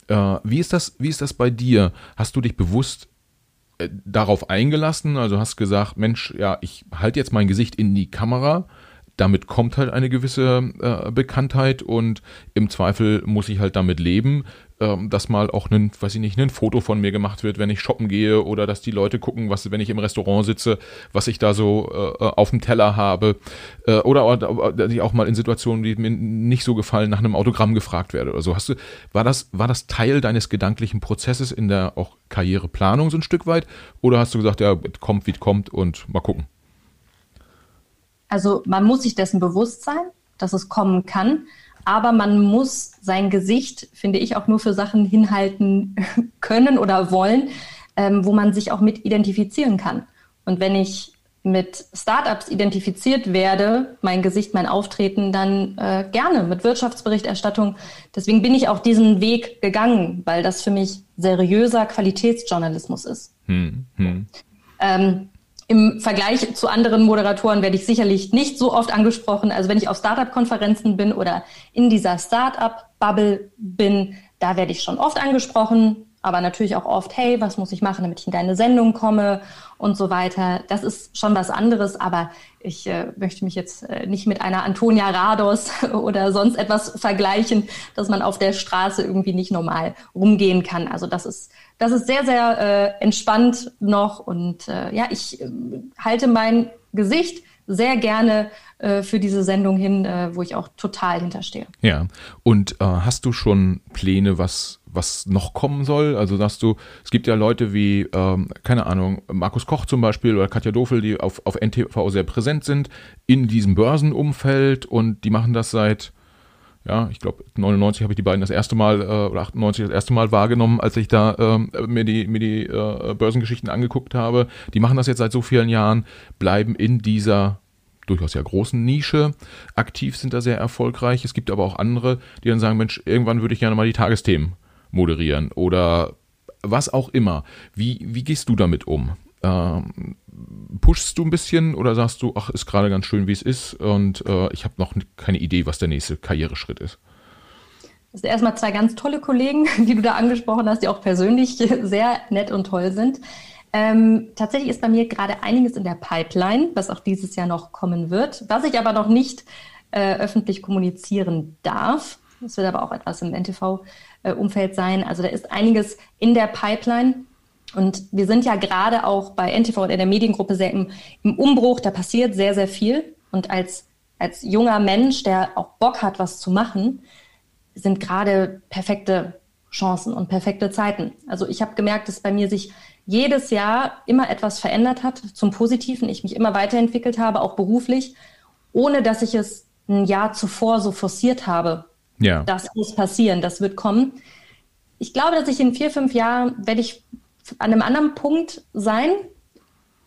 Äh, wie ist das, wie ist das bei dir? Hast du dich bewusst äh, darauf eingelassen? Also hast gesagt, Mensch, ja, ich halte jetzt mein Gesicht in die Kamera damit kommt halt eine gewisse äh, Bekanntheit und im Zweifel muss ich halt damit leben, äh, dass mal auch ein, weiß ich nicht, ein Foto von mir gemacht wird, wenn ich shoppen gehe oder dass die Leute gucken, was, wenn ich im Restaurant sitze, was ich da so äh, auf dem Teller habe äh, oder dass ich auch mal in Situationen, die mir nicht so gefallen, nach einem Autogramm gefragt werde oder so. Hast du, war das, war das Teil deines gedanklichen Prozesses in der auch Karriereplanung so ein Stück weit oder hast du gesagt, ja, kommt wie es kommt und mal gucken? Also man muss sich dessen bewusst sein, dass es kommen kann, aber man muss sein Gesicht, finde ich, auch nur für Sachen hinhalten können oder wollen, ähm, wo man sich auch mit identifizieren kann. Und wenn ich mit Startups identifiziert werde, mein Gesicht, mein Auftreten, dann äh, gerne mit Wirtschaftsberichterstattung. Deswegen bin ich auch diesen Weg gegangen, weil das für mich seriöser Qualitätsjournalismus ist. Hm, hm. Ähm, im Vergleich zu anderen Moderatoren werde ich sicherlich nicht so oft angesprochen. Also wenn ich auf Startup-Konferenzen bin oder in dieser Startup-Bubble bin, da werde ich schon oft angesprochen, aber natürlich auch oft, hey, was muss ich machen, damit ich in deine Sendung komme und so weiter. Das ist schon was anderes, aber ich äh, möchte mich jetzt äh, nicht mit einer Antonia Rados oder sonst etwas vergleichen, dass man auf der Straße irgendwie nicht normal rumgehen kann. Also das ist das ist sehr, sehr äh, entspannt noch und äh, ja, ich äh, halte mein Gesicht sehr gerne äh, für diese Sendung hin, äh, wo ich auch total hinterstehe. Ja, und äh, hast du schon Pläne, was, was noch kommen soll? Also sagst du, es gibt ja Leute wie, ähm, keine Ahnung, Markus Koch zum Beispiel oder Katja Dofel, die auf, auf NTV sehr präsent sind in diesem Börsenumfeld und die machen das seit ja, ich glaube 99 habe ich die beiden das erste Mal äh, oder 98 das erste Mal wahrgenommen, als ich da äh, mir die mir die äh, Börsengeschichten angeguckt habe. Die machen das jetzt seit so vielen Jahren, bleiben in dieser durchaus ja großen Nische aktiv, sind da sehr erfolgreich. Es gibt aber auch andere, die dann sagen, Mensch, irgendwann würde ich gerne mal die Tagesthemen moderieren oder was auch immer. Wie wie gehst du damit um? Ähm, pushst du ein bisschen oder sagst du, ach, ist gerade ganz schön, wie es ist und äh, ich habe noch keine Idee, was der nächste Karriereschritt ist? Das sind erstmal zwei ganz tolle Kollegen, die du da angesprochen hast, die auch persönlich sehr nett und toll sind. Ähm, tatsächlich ist bei mir gerade einiges in der Pipeline, was auch dieses Jahr noch kommen wird. Was ich aber noch nicht äh, öffentlich kommunizieren darf. Das wird aber auch etwas im NTV-Umfeld sein. Also da ist einiges in der Pipeline. Und wir sind ja gerade auch bei NTV und in der Mediengruppe sehr im, im Umbruch. Da passiert sehr, sehr viel. Und als, als junger Mensch, der auch Bock hat, was zu machen, sind gerade perfekte Chancen und perfekte Zeiten. Also ich habe gemerkt, dass bei mir sich jedes Jahr immer etwas verändert hat zum Positiven. Ich mich immer weiterentwickelt habe, auch beruflich, ohne dass ich es ein Jahr zuvor so forciert habe. Ja. Das muss passieren, das wird kommen. Ich glaube, dass ich in vier, fünf Jahren werde ich an einem anderen Punkt sein.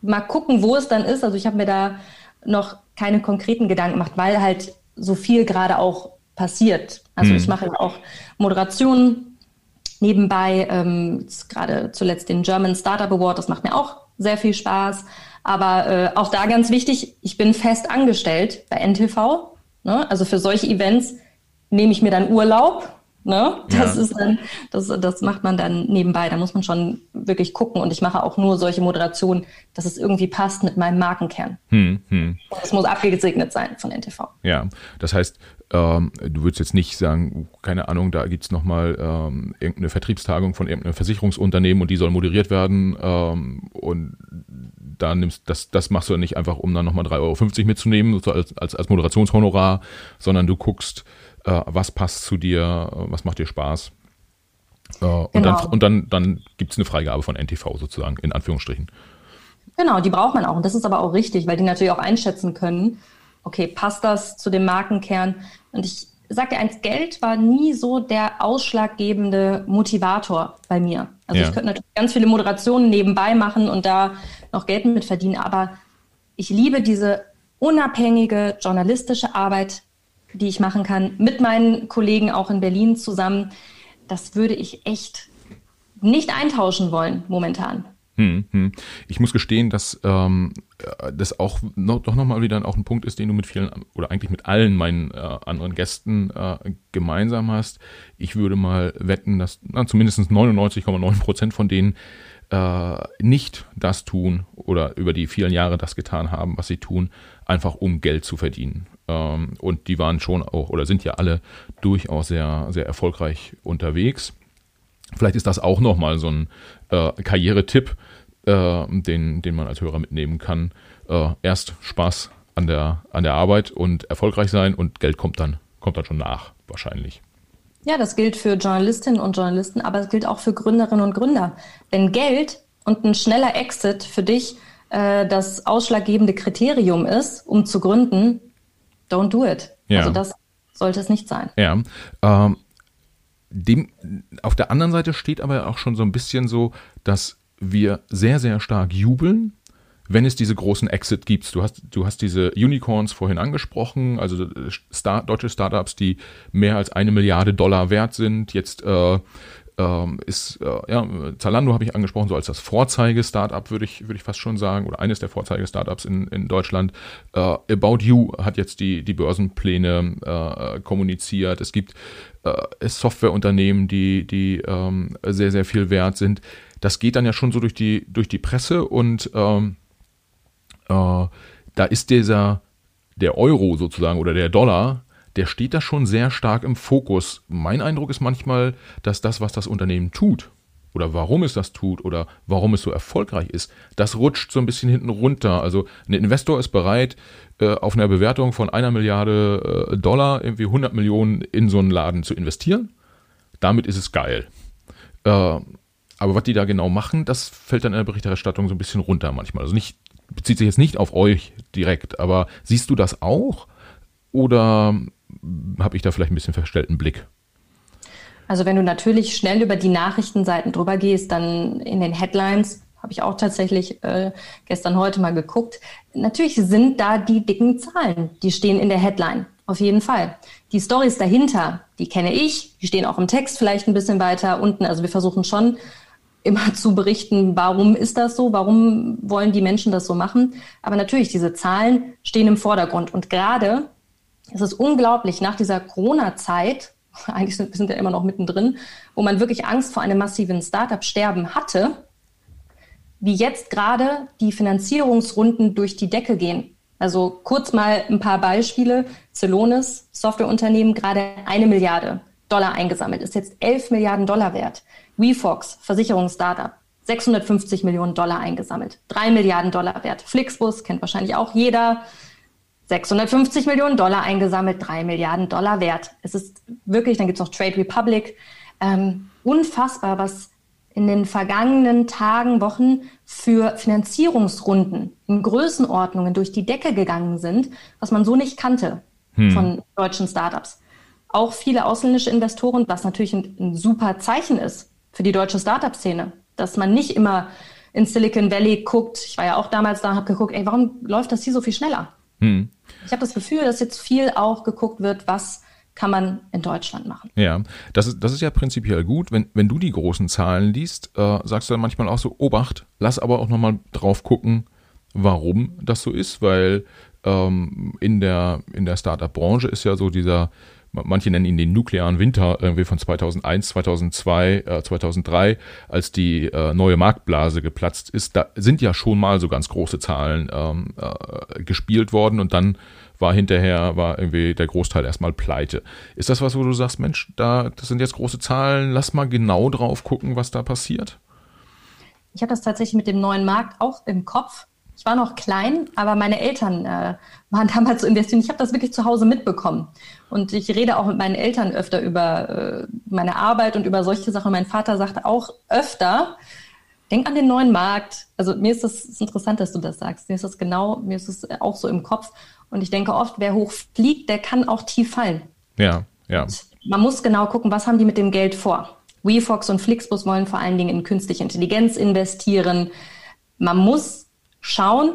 Mal gucken, wo es dann ist. Also ich habe mir da noch keine konkreten Gedanken gemacht, weil halt so viel gerade auch passiert. Also mhm. ich mache auch Moderationen nebenbei, ähm, gerade zuletzt den German Startup Award, das macht mir auch sehr viel Spaß. Aber äh, auch da ganz wichtig, ich bin fest angestellt bei NTV. Ne? Also für solche Events nehme ich mir dann Urlaub Ne? Das ja. ist dann, das, das macht man dann nebenbei. Da muss man schon wirklich gucken. Und ich mache auch nur solche Moderationen, dass es irgendwie passt mit meinem Markenkern. Hm, hm. Es muss abgesegnet sein von NTV. Ja, das heißt, ähm, du würdest jetzt nicht sagen, keine Ahnung, da gibt es nochmal ähm, irgendeine Vertriebstagung von irgendeinem Versicherungsunternehmen und die soll moderiert werden. Ähm, und da nimmst das, das machst du nicht einfach, um dann nochmal 3,50 Euro mitzunehmen, so als, als, als Moderationshonorar, sondern du guckst, äh, was passt zu dir, was macht dir Spaß. Äh, und genau. dann, und dann, dann gibt es eine Freigabe von NTV sozusagen, in Anführungsstrichen. Genau, die braucht man auch. Und das ist aber auch richtig, weil die natürlich auch einschätzen können, okay, passt das zu dem Markenkern? Und ich sage dir eins, Geld war nie so der ausschlaggebende Motivator bei mir. Also ja. ich könnte natürlich ganz viele Moderationen nebenbei machen und da noch Geld mit verdienen, aber ich liebe diese unabhängige journalistische Arbeit, die ich machen kann, mit meinen Kollegen auch in Berlin zusammen, das würde ich echt nicht eintauschen wollen momentan. Hm, hm. Ich muss gestehen, dass ähm, das auch noch, doch nochmal wieder auch ein Punkt ist, den du mit vielen oder eigentlich mit allen meinen äh, anderen Gästen äh, gemeinsam hast. Ich würde mal wetten, dass na, zumindest 99,9 Prozent von denen äh, nicht das tun oder über die vielen Jahre das getan haben, was sie tun, einfach um Geld zu verdienen. Ähm, und die waren schon auch oder sind ja alle durchaus sehr, sehr erfolgreich unterwegs. Vielleicht ist das auch nochmal so ein äh, Karrieretipp, äh, den, den man als Hörer mitnehmen kann. Äh, erst Spaß an der, an der Arbeit und erfolgreich sein und Geld kommt dann, kommt dann schon nach, wahrscheinlich. Ja, das gilt für Journalistinnen und Journalisten, aber es gilt auch für Gründerinnen und Gründer. Wenn Geld und ein schneller Exit für dich äh, das ausschlaggebende Kriterium ist, um zu gründen, don't do it. Ja. Also das sollte es nicht sein. Ja. Ähm, dem, auf der anderen Seite steht aber auch schon so ein bisschen so, dass wir sehr, sehr stark jubeln, wenn es diese großen Exit gibt. Du hast, du hast diese Unicorns vorhin angesprochen, also Start, deutsche Startups, die mehr als eine Milliarde Dollar wert sind. Jetzt äh, ähm, ist, äh, ja, Zalando habe ich angesprochen, so als das Vorzeige-Startup, würde ich, würde ich fast schon sagen, oder eines der Vorzeige-Startups in, in Deutschland. Äh, About You hat jetzt die, die Börsenpläne äh, kommuniziert. Es gibt äh, Softwareunternehmen, die, die ähm, sehr, sehr viel wert sind. Das geht dann ja schon so durch die, durch die Presse und ähm, äh, da ist dieser, der Euro sozusagen oder der Dollar der steht da schon sehr stark im Fokus. Mein Eindruck ist manchmal, dass das, was das Unternehmen tut, oder warum es das tut oder warum es so erfolgreich ist, das rutscht so ein bisschen hinten runter. Also ein Investor ist bereit, äh, auf einer Bewertung von einer Milliarde äh, Dollar irgendwie 100 Millionen in so einen Laden zu investieren. Damit ist es geil. Äh, aber was die da genau machen, das fällt dann in der Berichterstattung so ein bisschen runter manchmal. Also nicht, bezieht sich jetzt nicht auf euch direkt, aber siehst du das auch? Oder habe ich da vielleicht ein bisschen verstellten Blick? Also wenn du natürlich schnell über die Nachrichtenseiten drüber gehst, dann in den Headlines, habe ich auch tatsächlich äh, gestern heute mal geguckt, natürlich sind da die dicken Zahlen, die stehen in der Headline, auf jeden Fall. Die Stories dahinter, die kenne ich, die stehen auch im Text vielleicht ein bisschen weiter unten. Also wir versuchen schon immer zu berichten, warum ist das so, warum wollen die Menschen das so machen. Aber natürlich, diese Zahlen stehen im Vordergrund. Und gerade es ist unglaublich, nach dieser Corona-Zeit, eigentlich sind, wir ja immer noch mittendrin, wo man wirklich Angst vor einem massiven Startup-Sterben hatte, wie jetzt gerade die Finanzierungsrunden durch die Decke gehen. Also kurz mal ein paar Beispiele. Celonis, Softwareunternehmen, gerade eine Milliarde Dollar eingesammelt, ist jetzt 11 Milliarden Dollar wert. WeFox, Versicherungsstartup, 650 Millionen Dollar eingesammelt, 3 Milliarden Dollar wert. Flixbus kennt wahrscheinlich auch jeder, 650 Millionen Dollar eingesammelt, 3 Milliarden Dollar wert. Es ist wirklich, dann gibt es noch Trade Republic, ähm, unfassbar, was in den vergangenen Tagen, Wochen für Finanzierungsrunden in Größenordnungen durch die Decke gegangen sind, was man so nicht kannte hm. von deutschen Startups. Auch viele ausländische Investoren, was natürlich ein, ein super Zeichen ist für die deutsche Startup-Szene, dass man nicht immer in Silicon Valley guckt. Ich war ja auch damals da, habe geguckt, ey, warum läuft das hier so viel schneller? Hm. Ich habe das Gefühl, dass jetzt viel auch geguckt wird, was kann man in Deutschland machen. Ja, das ist, das ist ja prinzipiell gut. Wenn, wenn du die großen Zahlen liest, äh, sagst du dann manchmal auch so, Obacht, lass aber auch nochmal drauf gucken, warum das so ist, weil ähm, in der, in der Startup-Branche ist ja so dieser, manche nennen ihn den nuklearen Winter irgendwie von 2001, 2002, äh, 2003, als die äh, neue Marktblase geplatzt ist, da sind ja schon mal so ganz große Zahlen ähm, äh, gespielt worden und dann war hinterher, war irgendwie der Großteil erstmal pleite. Ist das was, wo du sagst, Mensch, da, das sind jetzt große Zahlen, lass mal genau drauf gucken, was da passiert? Ich habe das tatsächlich mit dem neuen Markt auch im Kopf. Ich war noch klein, aber meine Eltern äh, waren damals so investiert. Ich habe das wirklich zu Hause mitbekommen. Und ich rede auch mit meinen Eltern öfter über äh, meine Arbeit und über solche Sachen. Mein Vater sagte auch öfter, denk an den neuen Markt. Also mir ist das ist interessant, dass du das sagst. Mir ist das genau, mir ist es auch so im Kopf. Und ich denke oft, wer hoch fliegt, der kann auch tief fallen. Ja, ja. Und man muss genau gucken, was haben die mit dem Geld vor. WeFox und Flixbus wollen vor allen Dingen in künstliche Intelligenz investieren. Man muss schauen,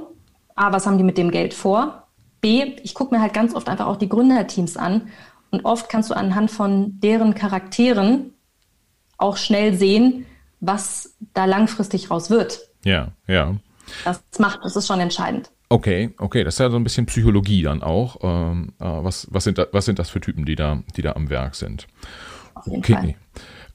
A, was haben die mit dem Geld vor? B, ich gucke mir halt ganz oft einfach auch die Gründerteams an. Und oft kannst du anhand von deren Charakteren auch schnell sehen, was da langfristig raus wird. Ja, ja. Das macht, das ist schon entscheidend. Okay, okay, das ist ja so ein bisschen Psychologie dann auch. Ähm, äh, was, was, sind da, was sind das für Typen, die da, die da am Werk sind? Okay.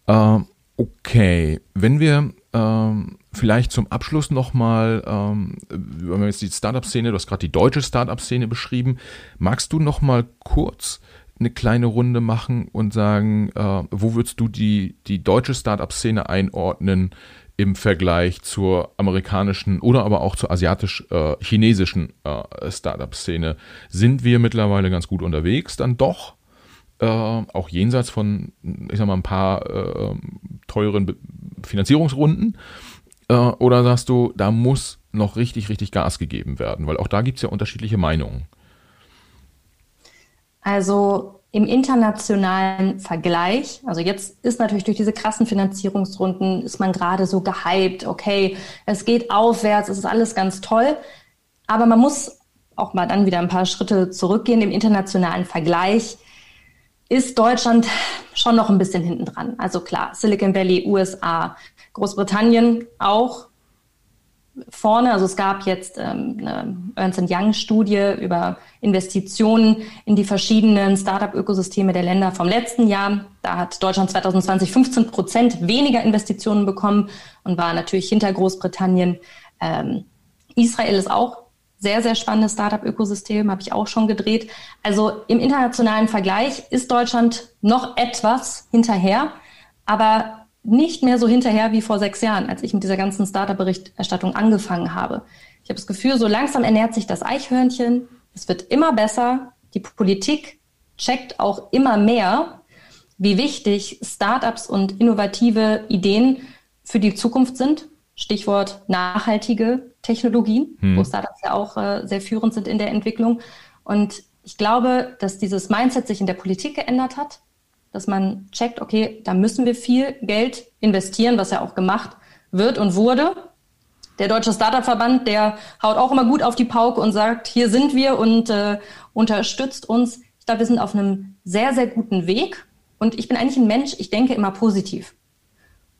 Äh, okay, wenn wir ähm, vielleicht zum Abschluss nochmal, ähm, wenn wir jetzt die Startup-Szene, du hast gerade die deutsche Startup-Szene beschrieben, magst du nochmal kurz eine kleine Runde machen und sagen, äh, wo würdest du die, die deutsche Startup-Szene einordnen im Vergleich zur amerikanischen oder aber auch zur asiatisch-chinesischen äh, äh, Startup-Szene sind wir mittlerweile ganz gut unterwegs, dann doch. Äh, auch jenseits von, ich sag mal, ein paar äh, teuren Finanzierungsrunden. Äh, oder sagst du, da muss noch richtig, richtig Gas gegeben werden? Weil auch da gibt es ja unterschiedliche Meinungen. Also im internationalen Vergleich, also jetzt ist natürlich durch diese krassen Finanzierungsrunden, ist man gerade so gehypt, okay, es geht aufwärts, es ist alles ganz toll, aber man muss auch mal dann wieder ein paar Schritte zurückgehen. Im internationalen Vergleich ist Deutschland schon noch ein bisschen hinten dran. Also klar, Silicon Valley, USA, Großbritannien auch, vorne. Also es gab jetzt ähm, eine Ernst Young-Studie über Investitionen in die verschiedenen Startup-Ökosysteme der Länder vom letzten Jahr. Da hat Deutschland 2020 15 Prozent weniger Investitionen bekommen und war natürlich hinter Großbritannien. Ähm, Israel ist auch sehr, sehr spannendes Startup-Ökosystem, habe ich auch schon gedreht. Also im internationalen Vergleich ist Deutschland noch etwas hinterher, aber nicht mehr so hinterher wie vor sechs Jahren, als ich mit dieser ganzen Startup-Berichterstattung angefangen habe. Ich habe das Gefühl, so langsam ernährt sich das Eichhörnchen. Es wird immer besser. Die Politik checkt auch immer mehr, wie wichtig Startups und innovative Ideen für die Zukunft sind. Stichwort nachhaltige Technologien, hm. wo Startups ja auch äh, sehr führend sind in der Entwicklung. Und ich glaube, dass dieses Mindset sich in der Politik geändert hat dass man checkt, okay, da müssen wir viel Geld investieren, was ja auch gemacht wird und wurde. Der Deutsche Startup-Verband, der haut auch immer gut auf die Pauke und sagt, hier sind wir und äh, unterstützt uns. Ich glaube, wir sind auf einem sehr, sehr guten Weg. Und ich bin eigentlich ein Mensch, ich denke immer positiv.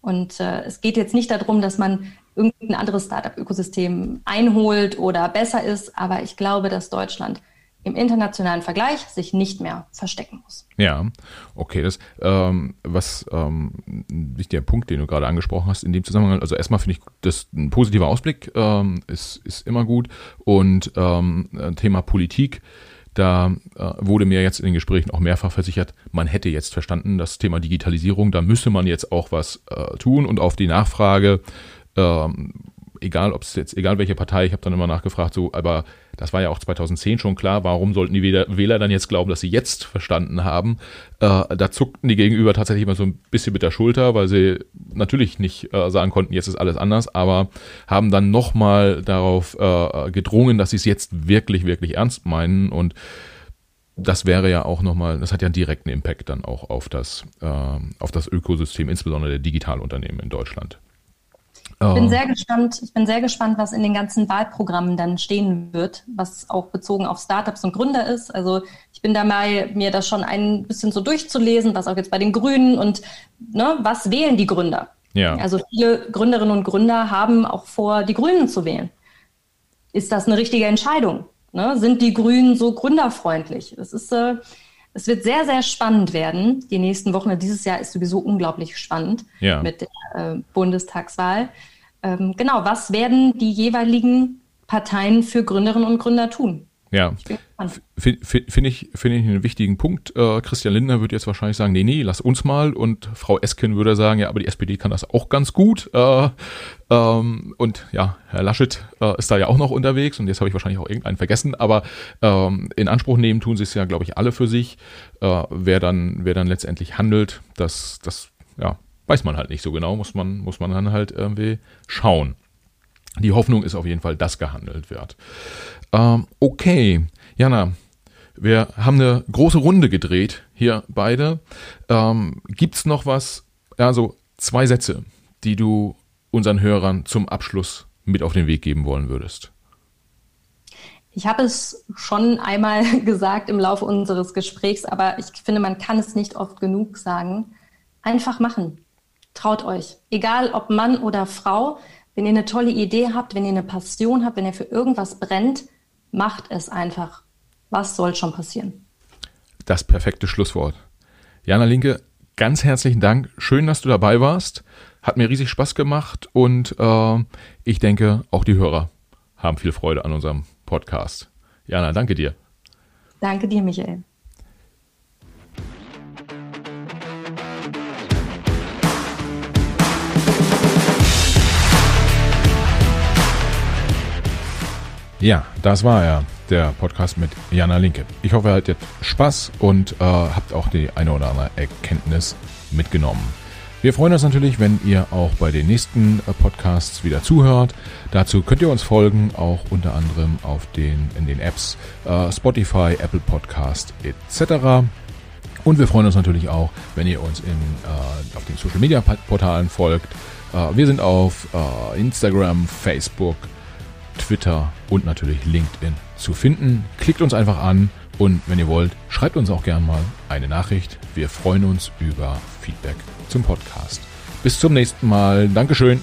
Und äh, es geht jetzt nicht darum, dass man irgendein anderes Startup-Ökosystem einholt oder besser ist, aber ich glaube, dass Deutschland im internationalen Vergleich sich nicht mehr verstecken muss. Ja, okay, das ähm, was ähm, ein wichtiger Punkt, den du gerade angesprochen hast in dem Zusammenhang. Also erstmal finde ich das ein positiver Ausblick ähm, ist ist immer gut und ähm, Thema Politik. Da äh, wurde mir jetzt in den Gesprächen auch mehrfach versichert, man hätte jetzt verstanden, das Thema Digitalisierung, da müsse man jetzt auch was äh, tun und auf die Nachfrage, ähm, egal ob es jetzt, egal welche Partei, ich habe dann immer nachgefragt, so, aber das war ja auch 2010 schon klar, warum sollten die Wähler, dann jetzt glauben, dass sie jetzt verstanden haben? Äh, da zuckten die Gegenüber tatsächlich immer so ein bisschen mit der Schulter, weil sie natürlich nicht äh, sagen konnten, jetzt ist alles anders, aber haben dann nochmal darauf äh, gedrungen, dass sie es jetzt wirklich, wirklich ernst meinen und das wäre ja auch nochmal, das hat ja einen direkten Impact dann auch auf das, äh, auf das Ökosystem, insbesondere der Digitalunternehmen in Deutschland. Ich bin oh. sehr gespannt, ich bin sehr gespannt, was in den ganzen Wahlprogrammen dann stehen wird, was auch bezogen auf Startups und Gründer ist. Also ich bin dabei, mir das schon ein bisschen so durchzulesen, was auch jetzt bei den Grünen und ne, was wählen die Gründer? Ja. Also viele Gründerinnen und Gründer haben auch vor, die Grünen zu wählen. Ist das eine richtige Entscheidung? Ne? Sind die Grünen so gründerfreundlich? Es ist äh, es wird sehr, sehr spannend werden. Die nächsten Wochen, dieses Jahr ist sowieso unglaublich spannend ja. mit der äh, Bundestagswahl. Ähm, genau, was werden die jeweiligen Parteien für Gründerinnen und Gründer tun? Ja, finde find ich, find ich einen wichtigen Punkt. Äh, Christian Lindner würde jetzt wahrscheinlich sagen, nee, nee, lass uns mal. Und Frau Esken würde sagen, ja, aber die SPD kann das auch ganz gut. Äh, ähm, und ja, Herr Laschet äh, ist da ja auch noch unterwegs und jetzt habe ich wahrscheinlich auch irgendeinen vergessen, aber ähm, in Anspruch nehmen tun sie es ja, glaube ich, alle für sich. Äh, wer dann, wer dann letztendlich handelt, das, das, ja, weiß man halt nicht so genau, muss man, muss man dann halt irgendwie schauen. Die Hoffnung ist auf jeden Fall, dass gehandelt wird. Ähm, okay, Jana, wir haben eine große Runde gedreht hier beide. Ähm, Gibt es noch was, also zwei Sätze, die du unseren Hörern zum Abschluss mit auf den Weg geben wollen würdest? Ich habe es schon einmal gesagt im Laufe unseres Gesprächs, aber ich finde, man kann es nicht oft genug sagen. Einfach machen. Traut euch. Egal ob Mann oder Frau, wenn ihr eine tolle Idee habt, wenn ihr eine Passion habt, wenn ihr für irgendwas brennt, macht es einfach. Was soll schon passieren? Das perfekte Schlusswort. Jana Linke, ganz herzlichen Dank. Schön, dass du dabei warst. Hat mir riesig Spaß gemacht und äh, ich denke, auch die Hörer haben viel Freude an unserem Podcast. Jana, danke dir. Danke dir, Michael. Ja, das war er, der Podcast mit Jana Linke. Ich hoffe, ihr hattet Spaß und äh, habt auch die eine oder andere Erkenntnis mitgenommen. Wir freuen uns natürlich, wenn ihr auch bei den nächsten äh, Podcasts wieder zuhört. Dazu könnt ihr uns folgen, auch unter anderem auf den, in den Apps äh, Spotify, Apple Podcast etc. Und wir freuen uns natürlich auch, wenn ihr uns in, äh, auf den Social Media Portalen folgt. Äh, wir sind auf äh, Instagram, Facebook, Twitter und natürlich LinkedIn zu finden. Klickt uns einfach an und wenn ihr wollt, schreibt uns auch gern mal eine Nachricht. Wir freuen uns über Feedback zum Podcast. Bis zum nächsten Mal. Dankeschön.